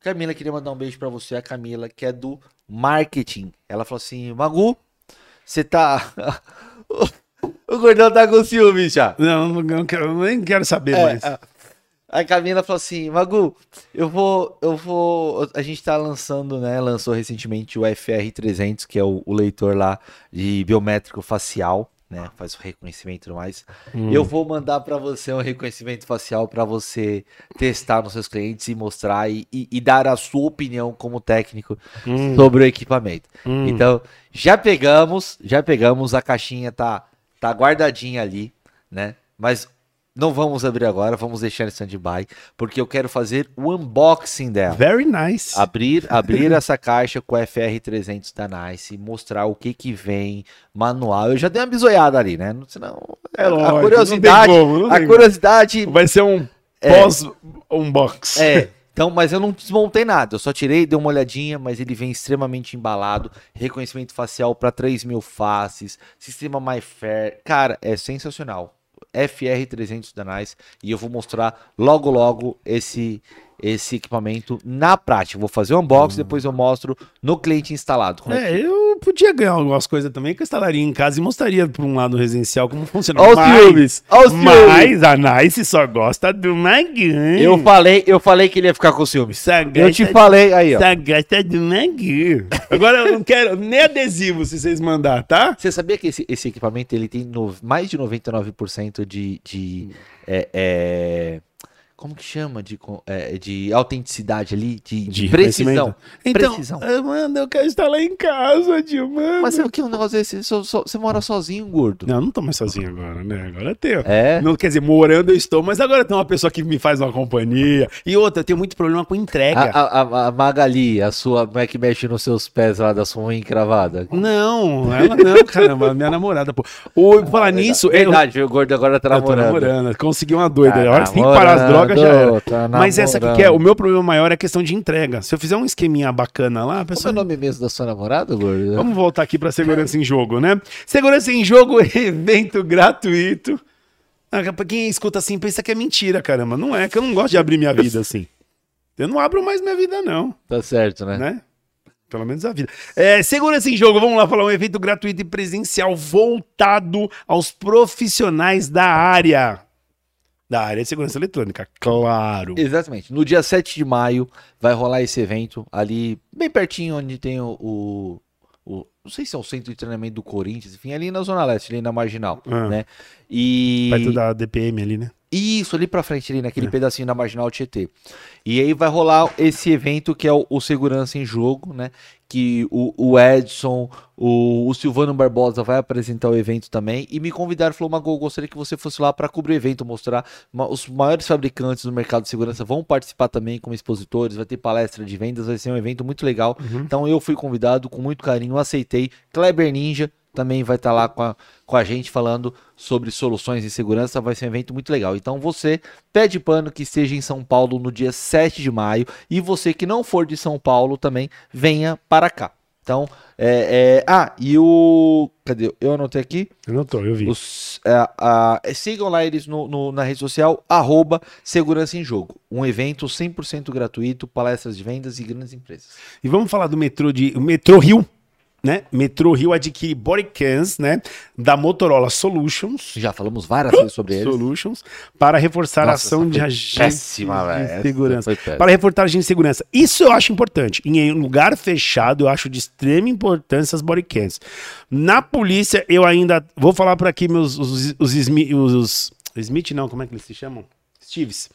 Camila, queria mandar um beijo pra você, a Camila, que é do marketing. Ela falou assim: Magu, você tá. o gordão tá com ciúme já. Não, não, quero, eu nem quero saber É, mais. a- A Camila falou assim: Magu, eu vou. Eu vou. A gente tá lançando, né? Lançou recentemente o FR300, que é o, o leitor lá de biométrico facial. Né, faz o reconhecimento e tudo mais. Hum. Eu vou mandar pra você um reconhecimento facial pra você testar nos seus clientes e mostrar e, e- e dar a sua opinião como técnico Hum, sobre o equipamento. hum. Então, já pegamos, já pegamos, a caixinha tá, tá guardadinha ali, né? Mas não vamos abrir agora, vamos deixar em stand-by, porque eu quero fazer o unboxing dela. Very nice. Abrir, abrir essa caixa com o FR300 da Nice, mostrar o que que vem, manual. Eu já dei uma bisoiada ali, né? Senão, É a- lógico, curiosidade, como, a curiosidade Vai ser um pós-unbox. é, então, mas eu não desmontei nada, eu só tirei, dei uma olhadinha, mas ele vem extremamente embalado, reconhecimento facial para 3 mil faces, sistema MyFair, cara, é sensacional. FR300 da Nice, e eu vou mostrar logo logo esse esse equipamento na prática. Vou fazer o unboxing, depois eu mostro no cliente instalado. É É, eu podia ganhar algumas coisas também que eu instalaria em casa e mostraria por um lado residencial como funciona. Ó os ciúmes. Mas a Nice só gosta do Magu. Eu falei, eu falei que ele ia ficar com ciúmes. Só Eu te falei aí, ó. Só gosta do Magu. Agora eu não quero nem adesivo se vocês mandar, tá? Você sabia que esse, esse equipamento ele tem no- mais de 99% de. de é, é, como que chama? De, é, de autenticidade ali, de, de precisão. Então, Precisão. ah, mano, eu quero instalar em casa, tio, mano. Mas o que é um negócio desse? Só- Você mora sozinho, gordo. Não, eu não tô mais sozinho agora, né? Agora é teu. É? Não, quer dizer, morando eu estou, mas agora tem uma pessoa que me faz uma companhia. E outra, eu tenho muito problema com entrega. A, a- a- Magali, a sua. Como é que mexe nos seus pés lá da sua unha encravada? Não, ela não, caramba, minha namorada, pô. Ou falar nisso, é, eu Verdade, viu? o gordo agora tá eu namorando. namorando, consegui uma doida. Tá a hora que você tem que parar as namorando. Já era. tá Mas essa aqui que é, o meu problema maior é a questão de entrega. Se eu fizer um esqueminha bacana lá, a Qual é pessoa... o nome mesmo da sua namorada, gordo? Vamos voltar aqui para segurança em jogo, né? Segurança em jogo, evento gratuito. Ah, quem escuta assim pensa que é mentira, caramba. Não é, que eu não gosto de abrir minha vida assim. Eu não abro mais minha vida, não, Tá certo, né? né? Pelo menos a vida. É, segurança em jogo, vamos lá falar um evento gratuito e presencial voltado aos profissionais da área. Da área de segurança eletrônica, claro. Exatamente. No dia 7 de maio vai rolar esse evento ali, bem pertinho onde tem o. o- o- não sei se é o centro de treinamento do Corinthians, enfim, ali na Zona Leste, ali na Marginal, Ah. né? E. Perto da DPM ali, né? Isso, ali pra frente, ali É. naquele pedacinho da Marginal Tietê. E aí vai rolar esse evento que é o, o Segurança em Jogo, né? Que o, o Edson, o, o Silvano Barbosa vai apresentar o evento também. E me convidaram, falou, Magol, gostaria que você fosse lá para cobrir o evento, mostrar. Os maiores fabricantes do mercado de segurança vão participar também como expositores, vai ter palestra de vendas, vai ser um evento muito legal. Então eu fui convidado com muito carinho, aceitei. Kleber Ninja também vai estar lá com a, com a gente falando sobre soluções de segurança. Vai ser um evento muito legal. Então você pede pano que esteja em São Paulo no dia 7 de maio. E você que não for de São Paulo também, venha para cá. Então, é, é- ah, e o. Cadê? Eu anotei aqui. Eu não tô, eu vi. Os, é, a- sigam lá eles no, no- na rede social, arroba Segurança em Jogo. Um evento 100% gratuito, palestras de vendas e grandes empresas. E vamos falar do metrô de o metrô Rio, né? Metrô Rio adquire bodycams, né, da Motorola Solutions. Já falamos várias vezes sobre eles. Solutions para reforçar a Nossa, ação essa de agentes péssima, de segurança. Para reforçar agentes de segurança. Isso eu acho importante. Em um lugar fechado, eu acho de extrema importância as bodycams. Na polícia, eu ainda vou falar por aqui meus os, os, Smi- os- Smith não, como é que eles se chamam? Steves.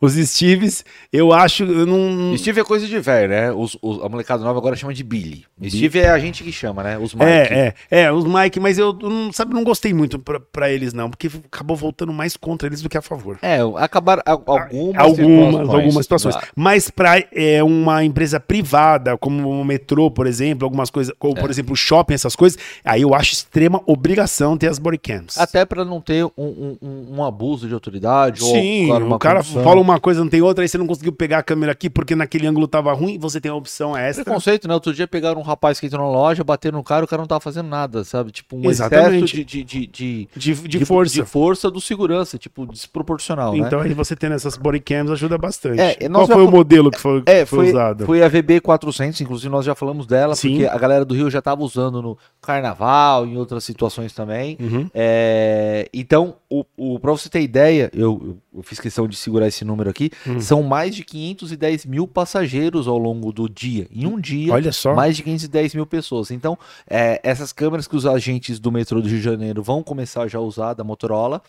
Os Steves, eu acho, eu não Steve é coisa de velho, né? Os, os- a molecada nova agora chama de Billy. Steve é a gente que chama, né? Os Mike. É, é, é, os Mike, mas eu não, sabe, não gostei muito pra, pra eles, não, porque acabou voltando mais contra eles do que a favor. É, acabaram a- algumas Algumas, situações. algumas situações. Mas para é, uma empresa privada, como o metrô, por exemplo, algumas coisas, como É. por exemplo o shopping, essas coisas, aí eu acho extrema obrigação ter as bodycams. Até pra não ter um, um- um- abuso de autoridade. Sim, ou, claro, uma o cara fala uma coisa, não tem outra, aí você não conseguiu pegar a câmera aqui porque naquele ângulo tava ruim, você tem a opção extra. Preconceito, né? Outro dia pegaram um rapaz que entrou na loja, bateram no cara, o cara não tava fazendo nada, sabe? Tipo, um Exatamente. excesso de, de, de, de, De, força. de força do segurança, tipo, desproporcional, né? Então aí você tendo essas bodycams ajuda bastante. É, Qual foi o modelo que foi, É, foi, foi, usado? foi a VB400, inclusive nós já falamos dela, Sim. porque a galera do Rio já tava usando no carnaval, em outras situações também. Uhum. É, então, o, o, pra você ter ideia, eu, eu- fiz questão de segurar esse número aqui, Hum. são mais de 510 mil passageiros ao longo do dia. Em um dia, Olha só. mais de 510 mil pessoas. Então, é, essas câmeras que os agentes do metrô do Rio de Janeiro vão começar já a usar da Motorola.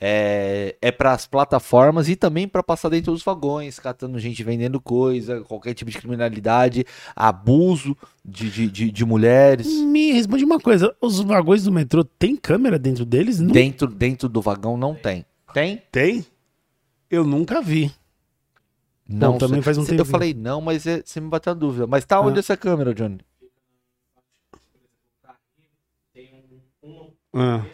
É, é para as plataformas e também para passar dentro dos vagões, catando gente vendendo coisa, qualquer tipo de criminalidade, abuso de, de, de, de mulheres. Me responde uma coisa, os vagões do metrô tem câmera dentro deles? Não Dentro, dentro do vagão não tem. Tem? tem? Eu nunca vi. Não. Bom, também faz um Cê- Eu falei não, mas é- você me bateu a dúvida. Mas tá onde Ah. essa câmera, Johnny? Tem Ah,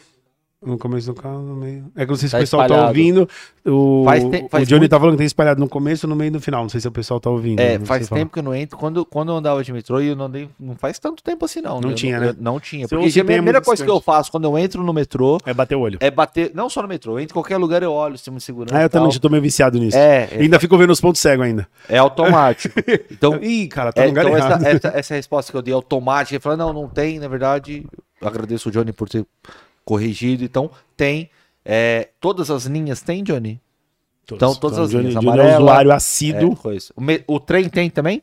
no começo do carro, no meio. É que não sei se Tá o pessoal tá espalhado. ouvindo. O, Faz te- faz o Johnny muito- tá falando que tem espalhado no começo, no meio e no final. Não sei se o pessoal tá ouvindo. É, não faz sei falar. tempo que eu não entro. Quando, quando eu andava de metrô, e eu não andei. Não faz tanto tempo assim, não. Não Eu tinha, eu né? não tinha. Se Porque você a é primeira coisa que eu distante. faço quando eu entro no metrô É bater o olho. é bater. Não só no metrô, eu entro em qualquer lugar eu olho o sistema de segurança. Ah, eu e também já tô meio viciado nisso. É, é, Ainda fico vendo os pontos cegos ainda. é automático. Então, Ih, cara, tá é, no lugar então errado. essa, essa, essa resposta que eu dei automática, ele falou, não, não tem, na verdade, eu agradeço o Johnny por ter corrigido. Então, tem. é, todas as linhas tem, Johnny? Então, todas as Johnny, linhas. Johnny é Amarela, usuário É, assíduo. coisa. O, o trem tem também?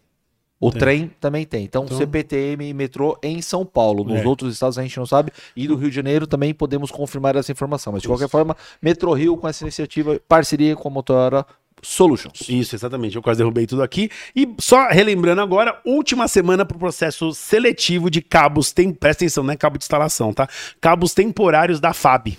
O Tem. trem também tem. Então, Então- CPTM e metrô em São Paulo. Nos É. outros estados a gente não sabe. E do Rio de Janeiro também podemos confirmar essa informação. Mas, de qualquer forma, Metrô Rio com essa iniciativa, parceria com a Motorola Solutions. Isso, exatamente. Eu quase derrubei tudo aqui. E só relembrando agora, última semana para o processo seletivo de cabos. Tem, presta atenção, não é cabo de instalação, tá? Cabos temporários da FAB.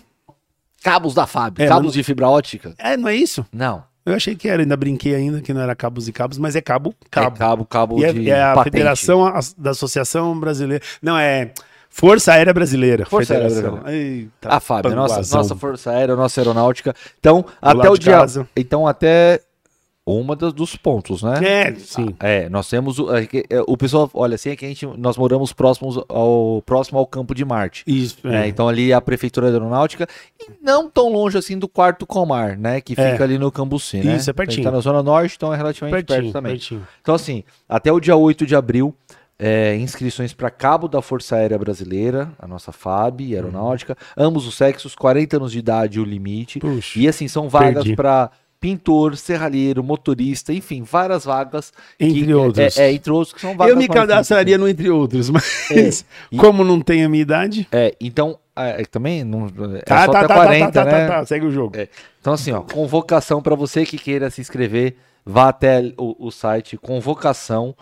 Cabos da FAB. É, cabos mas- de fibra ótica? É, não é isso? Não. Eu achei que era, ainda brinquei ainda que não era cabos e cabos, mas é cabo, cabo. É cabo, cabo e é, de é a patente. Federação As- da Associação Brasileira. Não, é Força Aérea Brasileira. Força Aérea. Eita, A FAB, nossa, panguazão. nossa Força Aérea, nossa Aeronáutica. Então, até lado o dia. casa. Então, até uma das, dos pontos, né? É, sim. É, nós temos o, é é, o pessoal, olha, assim é que a gente, nós moramos próximos ao próximo ao campo de Marte. Isso. né? É. Então ali é a prefeitura aeronáutica e não tão longe assim do quarto Comar, né, que É. fica ali no Cambuci, né? Isso, é pertinho. Tá na zona norte, então é relativamente perto pertinho, também. pertinho. Então, assim, até o dia 8 de abril, é, inscrições para Cabo da Força Aérea Brasileira, a nossa FAB, aeronáutica, ambos os sexos, 40 anos de idade o limite. Puxa. E assim, são vagas para pintor, serralheiro, motorista, enfim, várias vagas. Entre que, outros. É, é, entre outros, que são vagas. Eu me cadastraria no entre outros, mas E- como não tem a minha idade. É, então, é, também não, é Tá, só tá, até tá, 40, tá, tá, né? tá, tá, segue o jogo. É. Então, assim, ó, convocação para você que queira se inscrever, vá até o, o site convocação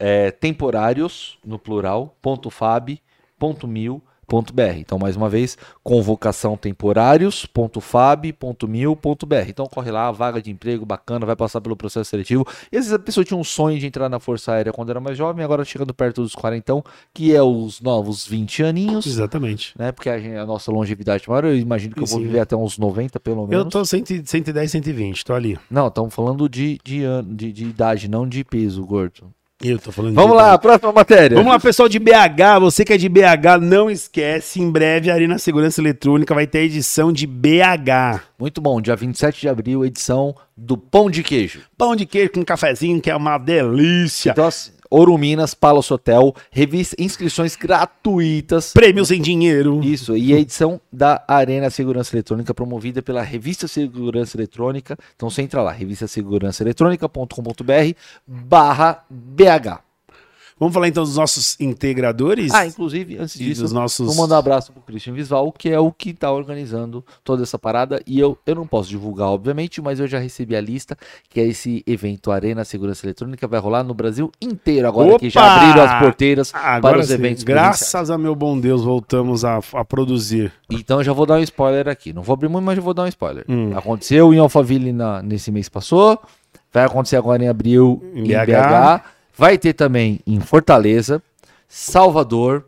é, temporários, no plural, ponto fab, ponto mil, ponto br. Então, mais uma vez, convocação temporários, ponto fab, ponto mil, ponto br. Então, corre lá, vaga de emprego bacana, vai passar pelo processo seletivo. E às vezes a pessoa tinha um sonho de entrar na Força Aérea quando era mais jovem, agora chegando perto dos 40, que é os novos 20 aninhos. Exatamente. Né, porque a, gente- a nossa longevidade maior, eu imagino que eu vou viver até uns 90 pelo menos. Eu tô 100, 110, 120, tô ali. Não, estamos falando de, de, de, de idade, não de peso, gordo. Eu tô falando Vamos lá, próxima matéria. Vamos lá, pessoal de BH. Você que é de BH, não esquece. Em breve, a Arena Segurança Eletrônica vai ter a edição de BH. Muito bom, dia 27 de abril, edição do Pão de Queijo. Pão de queijo com cafezinho, que é uma delícia. Então, assim, Ouro Minas, Palace Hotel, revista, inscrições gratuitas. Prêmios em dinheiro. Isso, e a edição da Arena Segurança Eletrônica, promovida pela Revista Segurança Eletrônica. Então você entra lá, revistasegurançaeletrônica.com.br barra BH. Vamos falar então dos nossos integradores? Ah, inclusive, antes disso, dos nossos- vou mandar um abraço pro Christian Visval, que é o que tá organizando toda essa parada. E eu, eu não posso divulgar, obviamente, mas eu já recebi a lista, que é esse evento Arena Segurança Eletrônica, vai rolar no Brasil inteiro agora, que já Opa! abriram as porteiras Agora para os sim, eventos graças a meu bom Deus, voltamos a, a produzir. Então eu já vou dar um spoiler aqui. Não vou abrir muito, mas já vou dar um spoiler. Hum. Aconteceu em Alphaville na- nesse mês passou, vai acontecer agora em abril Em em, BH. BH. Vai ter também em Fortaleza, Salvador,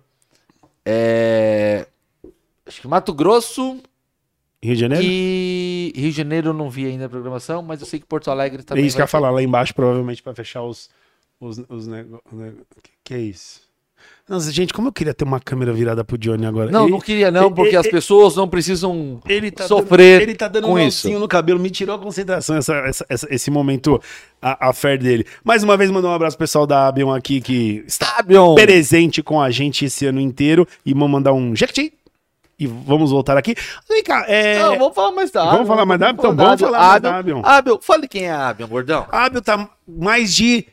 é, acho que Mato Grosso Rio de Janeiro? e Rio de Janeiro eu não vi ainda a programação, mas eu sei que Porto Alegre É também isso que eu ia falar lá embaixo, provavelmente, pra fechar os, os, os negócios. Que, que é isso? Nossa, gente, como eu queria ter uma câmera virada pro Johnny agora. Não, Ele- não queria não, porque ele- as pessoas não precisam Ele tá sofrer dando, ele tá dando com um isso. no cabelo, me tirou a concentração essa, essa- essa- esse momento, a, a fé dele. Mais uma vez, mandar um abraço pro pessoal da Abion aqui, que está Sabiam? presente com a gente esse ano inteiro. E vamos mandar um jequiti. E vamos voltar aqui. Vem cá, é... Não, vamos falar mais da Vamos Abion, falar mais da Abion? Então vamos falar mais da Abion. Abion. Abion, fale quem é a Abion, gordão. A Abion tá mais de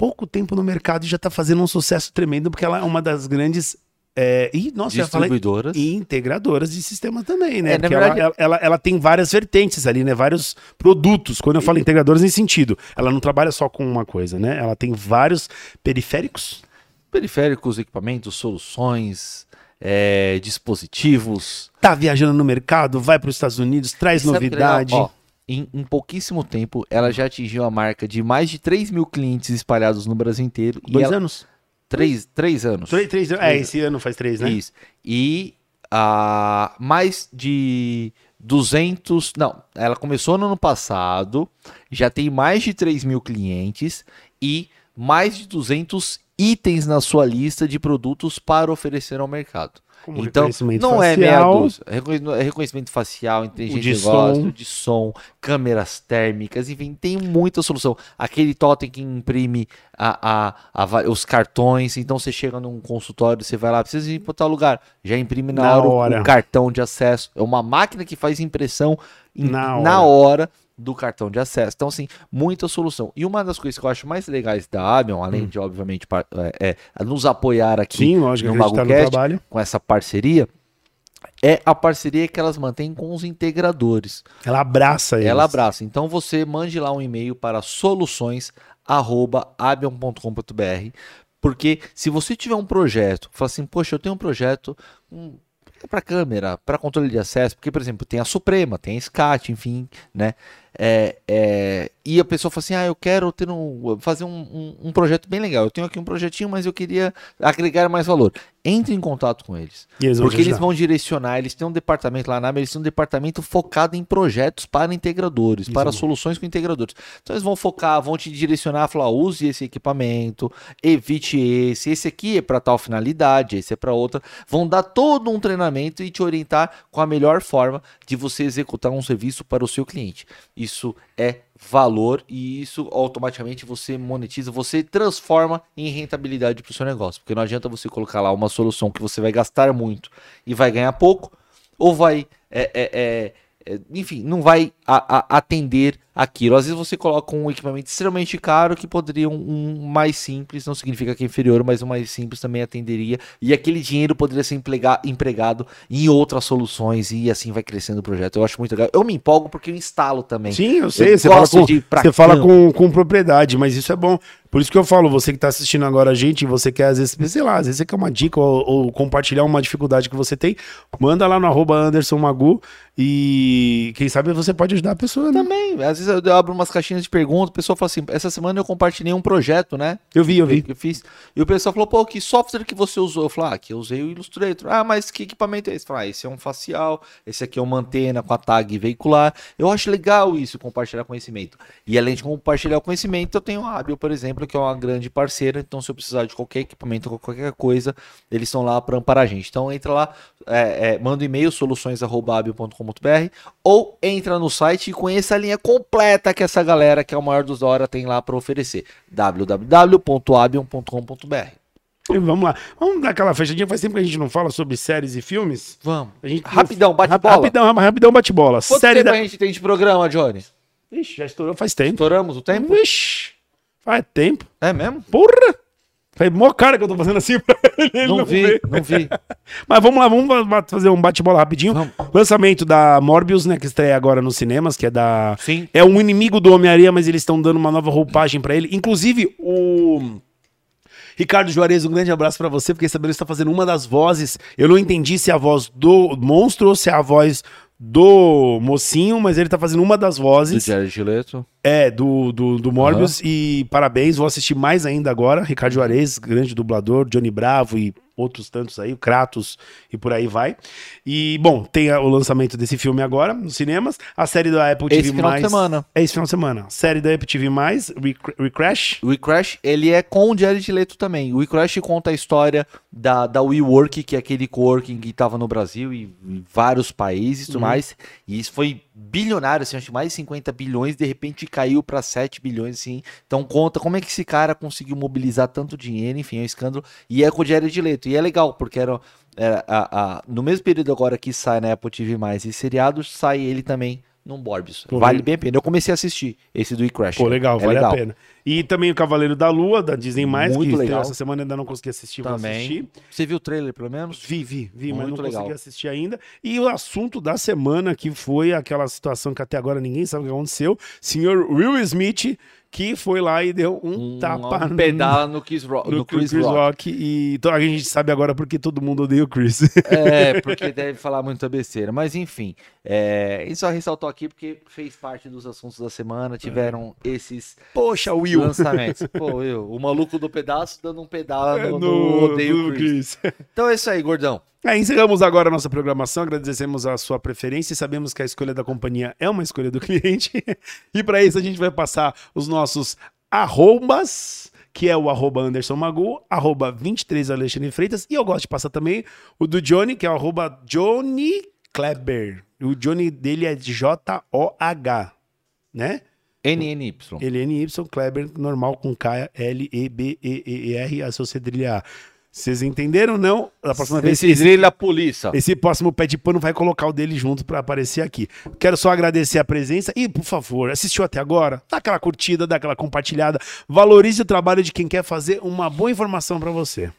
pouco tempo no mercado e já tá fazendo um sucesso tremendo, porque ela é uma das grandes. É... Ih, nossa. Distribuidoras. E integradoras de sistema também, né? É, Porque verdade- ela, ela, ela tem várias vertentes ali, né? Vários produtos. Quando eu falo integradoras, nesse sentido. Ela não trabalha só com uma coisa, né? Ela tem vários periféricos. Periféricos, equipamentos, soluções, é, dispositivos. Tá viajando no mercado, vai para os Estados Unidos, traz E sabe que novidade. Ó, em, em pouquíssimo tempo, ela já atingiu a marca de mais de 3 mil clientes espalhados no Brasil inteiro. Dois ela- anos? Três, três anos. Três, três, é, esse ano faz três, né? Isso. E ah, mais de 200. Não, ela começou no ano passado, já tem mais de 3 mil clientes e mais de 200 itens na sua lista de produtos para oferecer ao mercado. Como então, não é meia facial. dúzia. É reconhecimento- é reconhecimento facial, inteligência de negócio, som. de som, câmeras térmicas, enfim, tem muita solução. Aquele totem que imprime a, a- a os cartões, então você chega num consultório, você vai lá, precisa ir para tal lugar, já imprime na, Na hora, o- hora. O, cartão de acesso. É uma máquina que faz impressão Na na hora. hora do cartão de acesso. Então, assim, muita solução. E uma das coisas que eu acho mais legais da Abion, além de, obviamente, par- é, é nos apoiar aqui Sim, lógico, no no MagoCast, trabalho. com essa parceria, é a parceria que elas mantêm com os integradores. Ela abraça eles. Ela abraça. Então você mande lá um e-mail para soluções@abion.com.br, porque se você tiver um projeto, fala assim, poxa, eu tenho um projeto um, para câmera, para controle de acesso, porque por exemplo, tem a Suprema, tem a SCAT, enfim, né? É, é, e a pessoa fala assim: ah, eu quero ter um, fazer um, um, um projeto bem legal. Eu tenho aqui um projetinho, mas eu queria agregar mais valor. Entre em contato com eles. Eles Porque eles vão direcionar, eles têm um departamento lá na ABA, eles têm um departamento focado em projetos para integradores, Isso para é soluções com integradores. Então eles vão focar, vão te direcionar, falar, use esse equipamento, evite esse, esse aqui é para tal finalidade, esse é para outra. Vão dar todo um treinamento e te orientar com a melhor forma de você executar um serviço para o seu cliente. Isso é valor e isso automaticamente você monetiza, você transforma em rentabilidade para o seu negócio. Porque não adianta você colocar lá uma solução que você vai gastar muito e vai ganhar pouco, ou vai, é, é, é, é, enfim, não vai a- a- atender aquilo. Às vezes você coloca um equipamento extremamente caro que poderia um, um mais simples, não significa que é inferior, mas o mais simples também atenderia. E aquele dinheiro poderia ser empregado em outras soluções e assim vai crescendo o projeto. Eu acho muito legal. Eu me empolgo porque eu instalo também. Sim, eu sei. Eu você fala, com, você fala com, com propriedade, mas isso é bom. Por isso que eu falo, você que tá assistindo agora a gente, você quer, às vezes, sei lá, às vezes você quer uma dica ou, ou compartilhar uma dificuldade que você tem, manda lá no arroba Anderson Magu e quem sabe você pode ajudar a pessoa, né? Também, às vezes eu abro umas caixinhas de perguntas, o pessoal fala assim, essa semana eu compartilhei um projeto, né? Eu vi, eu vi. que eu fiz. E o pessoal falou, pô, que software que você usou? Eu falei, ah, que eu usei o Illustrator. Ah, mas que equipamento é esse? Eu falei, ah, esse é um facial, esse aqui é uma antena com a tag veicular. Eu acho legal isso, compartilhar conhecimento. E além de compartilhar o conhecimento, eu tenho a Abil, por exemplo, que é uma grande parceira. Então, se eu precisar de qualquer equipamento qualquer coisa, eles estão lá para amparar a gente. Então, entra lá, é, é, manda um e-mail, soluções.abil.com.br ou entra no site e conheça a linha completa que essa galera, que é o maior dos da hora, tem lá para oferecer. www.abion.com.br vamos lá. Vamos dar aquela fechadinha. Faz tempo que a gente não fala sobre séries e filmes. Vamos. A gente- Rapidão, bate Rap- bola. Rapidão, rapidão, bate-bola. Quanto Série tempo da... a gente tem de programa, Johnny? Ixi, já estourou faz tempo. Estouramos o tempo? Ixi, faz tempo. É mesmo? Porra! Faz mó cara que eu tô fazendo assim pra ele. ele Não, vi, vê. não vi. Mas vamos lá, vamos fazer um bate-bola rapidinho. Vamos. Lançamento da Morbius, né, que estreia agora nos cinemas, que é da... Sim. É um inimigo do Homem-Aranha, mas eles estão dando uma nova roupagem pra ele. Inclusive, o... Ricardo Juarez, um grande abraço pra você, porque sabendo que está fazendo uma das vozes. Eu não entendi se é a voz do monstro ou se é a voz do mocinho, mas ele tá fazendo uma das Do vozes. Jared Leto. É, do, do, do Morbius. E parabéns, vou assistir mais ainda agora. Ricardo Juarez, grande dublador, Johnny Bravo e outros tantos aí, o Kratos e por aí vai. E, bom, tem o lançamento desse filme agora nos cinemas. A série da Apple TV+. Esse final de semana. É esse final de semana. Série da Apple TV+, Recra- Recrash. O WeCrash, ele é com o Jared Leto também. O WeCrash conta a história da, da WeWork, que é aquele coworking que estava no Brasil e em vários países e tudo mais. E isso foi bilionário, assim, acho que mais de 50 bilhões, de repente caiu para 7 bilhões, assim. Então conta como é que esse cara conseguiu mobilizar tanto dinheiro, enfim, é um escândalo. E é com o Jared Leto. E é legal, porque era, era a, a- no mesmo período agora que sai na Apple TV+, e seriados, sai ele também num. Pô, vale le- bem a pena. Eu comecei a assistir esse do WeCrash. Pô, legal, É vale legal. a pena. E também o Cavaleiro da Lua, da Disney+, Muito que legal. essa semana ainda não consegui assistir, vou assistir. Também. Você viu o trailer, pelo menos? Vi, vi, vi, mas Muito não legal. consegui assistir ainda. E o assunto da semana, que foi aquela situação que até agora ninguém sabe o que aconteceu. Senhor Will Smith, que foi lá e deu um, tapa um pedala no Chris Rock. no, No Chris Chris Rock. Rock. E to- a gente sabe agora porque todo mundo odeia o Chris. É, porque deve falar muita besteira. Mas enfim, é, ele só ressaltou aqui porque fez parte dos assuntos da semana. Tiveram esses Poxa, Will. Lançamentos. Pô, eu, o maluco do pedaço dando um pedala É, no, no, no Odeio no Chris. Chris. Então é isso aí, gordão. É, encerramos agora a nossa programação, agradecemos a sua preferência e sabemos que a escolha da companhia é uma escolha do cliente. e para isso a gente vai passar os nossos arrobas, que é o arroba Anderson Magu, arroba 23 Alexandre Freitas, e eu gosto de passar também o do Johnny, que é o arroba Johnny Kleber. O Johnny dele é J-O-H, né? NNY. L-N-Y, Kleber, normal com K, L-E-B-E-E-R, a sua cedrilha A. Vocês entenderam, não? Da próxima vez, Esse Israel a polícia. esse próximo pé de pano vai colocar o dele junto pra aparecer aqui. Quero só agradecer a presença e, por favor, assistiu até agora? Dá aquela curtida, dá aquela compartilhada. Valorize o trabalho de quem quer fazer uma boa informação pra você.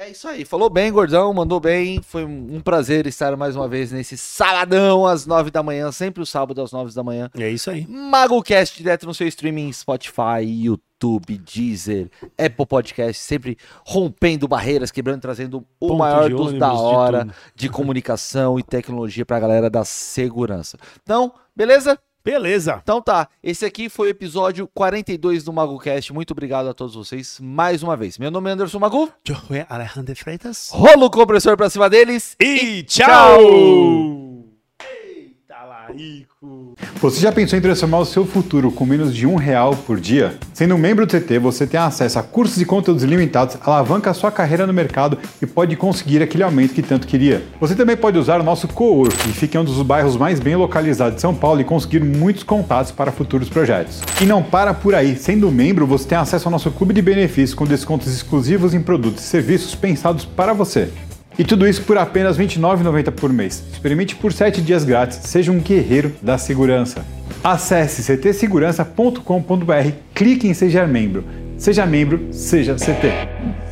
É isso aí, falou bem, gordão, mandou bem. Foi um prazer estar mais uma vez nesse sabadão às nove da manhã, sempre o sábado às nove da manhã. É isso aí. MagoCast direto no seu streaming, Spotify, YouTube, Deezer, Apple Podcast, sempre rompendo barreiras, quebrando, trazendo o Ponto maior de dos da de hora tudo. de, comunicação e tecnologia pra galera da segurança. Então, beleza? Beleza. Então tá, esse aqui foi o episódio 42 do MagoCast. Muito obrigado a todos vocês mais uma vez. Meu nome é Anderson Magu. Eu sou Alejandro Freitas. Rola o compressor pra cima deles. E tchau! Eita, larico. Você já pensou em transformar o seu futuro com menos de um real por dia? Sendo um membro do TT, você tem acesso a cursos e conteúdos ilimitados, alavanca a sua carreira no mercado e pode conseguir aquele aumento que tanto queria. Você também pode usar o nosso co-work, que fica em um dos bairros mais bem localizados de São Paulo e conseguir muitos contatos para futuros projetos. E não para por aí, sendo membro, você tem acesso ao nosso clube de benefícios com descontos exclusivos em produtos e serviços pensados para você. E tudo isso por apenas R$ 29,90 por mês. Experimente por 7 dias grátis. Seja um guerreiro da segurança. Acesse ctsegurança.com.br, clique em Seja Membro. Seja membro, seja CT.